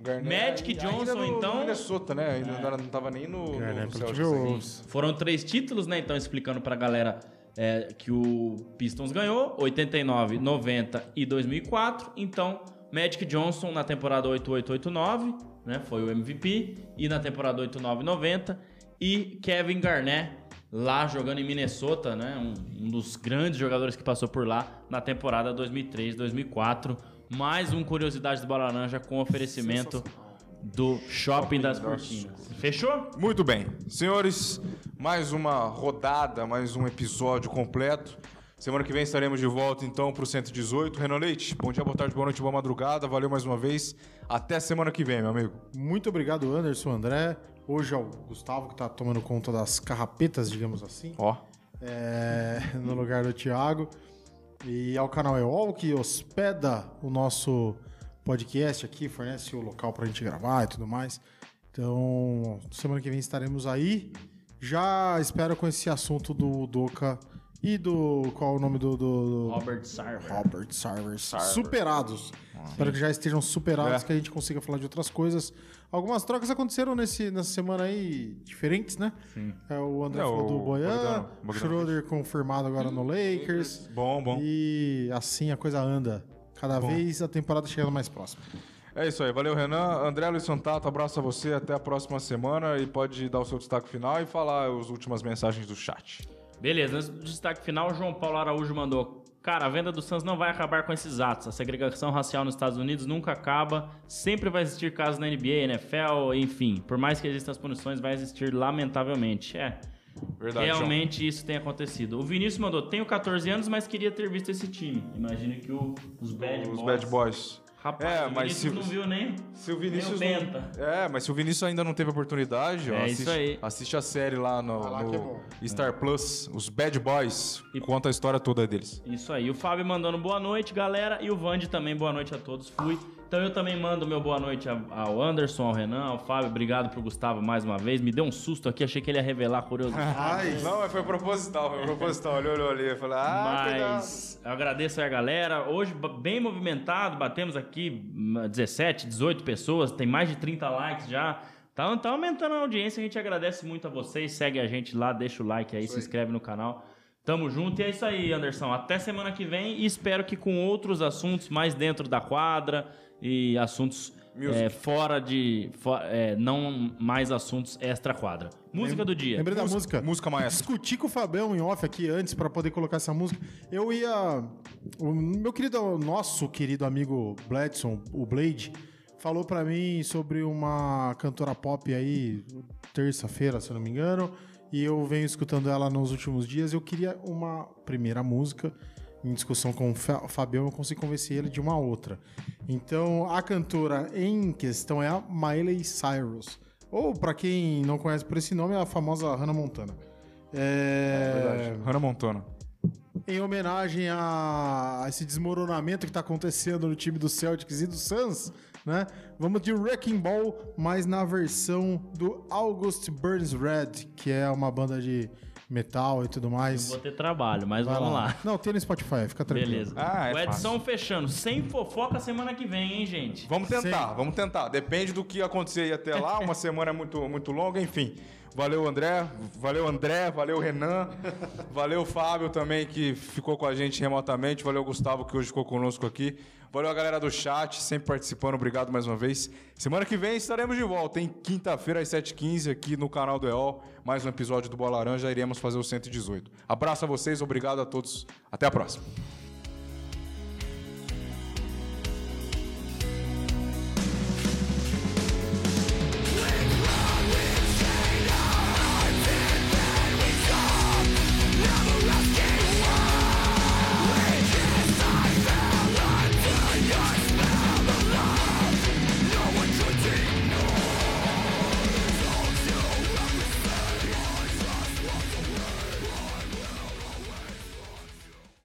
Garnett. Magic ainda Johnson, no, então- No Minnesota, né? Ainda não era- não tava nem no, no, Garnett no ainda. Foram três títulos, né? Então, explicando pra galera é, que o Pistons ganhou: 89, 90 e 2004. Então, Magic Johnson na temporada 8889, né? Foi o MVP. E na temporada 8990. E Kevin Garnett lá jogando em Minnesota, né? Um, um dos grandes jogadores que passou por lá na temporada 2003-2004. Mais um Curiosidade do Bola Laranja com oferecimento do Shopping das Cortinas. Fechou? Muito bem. Senhores, mais uma rodada, mais um episódio completo. Semana que vem estaremos de volta, então, pro 118. Renan Leite, bom dia, boa tarde, boa noite, boa madrugada. Valeu mais uma vez. Até semana que vem, meu amigo. Muito obrigado, Anderson, André. Hoje é o Gustavo que tá tomando conta das carrapetas, digamos assim. Ó. é, no lugar do Thiago. E ao canal EOL, que hospeda o nosso podcast aqui, fornece o local pra gente gravar e tudo mais. Então, semana que vem estaremos aí. Já espero com esse assunto do Doca e do. Qual é o nome do. do, do- Robert Sarver. Robert Sarvers. Superados. Espero que já estejam superados, É. que a gente consiga falar de outras coisas. Algumas trocas aconteceram nesse, nessa semana aí, diferentes, né? Sim. É, o André É, falou o do Boyan. Schroeder confirmado agora no Lakers. Bom, bom. E assim a coisa anda. Cada vez a temporada chegando mais próxima. É isso aí. Valeu, Renan. André Luiz Santato, abraço a você. Até a próxima semana. E pode dar o seu destaque final e falar as últimas mensagens do chat. Beleza, antes do destaque final, o João Paulo Araújo mandou. Cara, a venda do Suns não vai acabar com esses atos. A segregação racial nos Estados Unidos nunca acaba. Sempre vai existir casos na NBA, NFL, enfim. Por mais que existam as punições, vai existir lamentavelmente. É, Verdade, João. realmente isso tem acontecido. O Vinícius mandou: Tenho 14 anos, mas queria ter visto esse time. Imagino que o- os Bad Os Boys. Bad Boys. Rapaz, É, o mas Vinícius se- não viu nem. Se o Vinícius. Nem o não-. É, mas se o Vinícius ainda não teve oportunidade, ó, É assiste, isso aí. assiste a série lá no, lá no é. Star Plus, os Bad Boys. E- Conta a história toda deles. Isso aí. O Fábio mandando boa noite, galera. E o Vande também, boa noite a todos. Fui. Então eu também mando meu boa noite ao Anderson, ao Renan, ao Fábio. Obrigado pro Gustavo mais uma vez. Me deu um susto aqui, achei que ele ia revelar curiosidade. Ai, Não, mas foi proposital, foi proposital. Ele olhou ali e falou: ah, Mas eu agradeço aí a galera. Hoje, bem movimentado, batemos aqui hum, 17, 18 pessoas, tem mais de 30 likes já. Tá, tá aumentando a audiência, a gente agradece muito a vocês. Segue a gente lá, deixa o like aí, se inscreve no canal. Tamo junto e é isso aí, Anderson. Até semana que vem e espero que com outros assuntos mais dentro da quadra e assuntos é, fora de. fo- é, não mais assuntos extra quadra. Música do dia. lembrei da música. Música maestra. Discuti com o Fabião em off aqui antes pra poder colocar essa música. Eu ia. O meu querido, nosso querido amigo Bledson, o Blade, falou pra mim sobre uma cantora pop aí, terça-feira, se eu não me engano. E eu venho escutando ela nos últimos dias. Eu queria uma primeira música. Em discussão com o Fabião, eu consegui convencer ele de uma outra. Então, a cantora em questão é a Miley Cyrus. Ou, para quem não conhece por esse nome, é a famosa Hannah Montana. É... é verdade. Hannah Montana em homenagem a esse desmoronamento que está acontecendo no time do Celtics e do Suns, né? Vamos de Wrecking Ball, mas na versão do August Burns Red, que é uma banda de metal e tudo mais. vou ter trabalho, mas Vai vamos lá. lá. Não, tem no Spotify, fica tranquilo. Beleza. Ah, é o Edson fácil. fechando, sem fofoca semana que vem, hein, gente? Vamos tentar, Sim. vamos tentar. Depende do que acontecer até lá, uma semana é muito, muito longa, enfim. Valeu, André. Valeu, André. Valeu, Renan. Valeu, Fábio também, que ficou com a gente remotamente. Valeu, Gustavo, que hoje ficou conosco aqui. Valeu a galera do chat, sempre participando. Obrigado mais uma vez. Semana que vem estaremos de volta, em quinta-feira, às 7h15, aqui no canal do EOL. Mais um episódio do Bola Laranja. Iremos fazer o 118. Abraço a vocês, obrigado a todos. Até a próxima.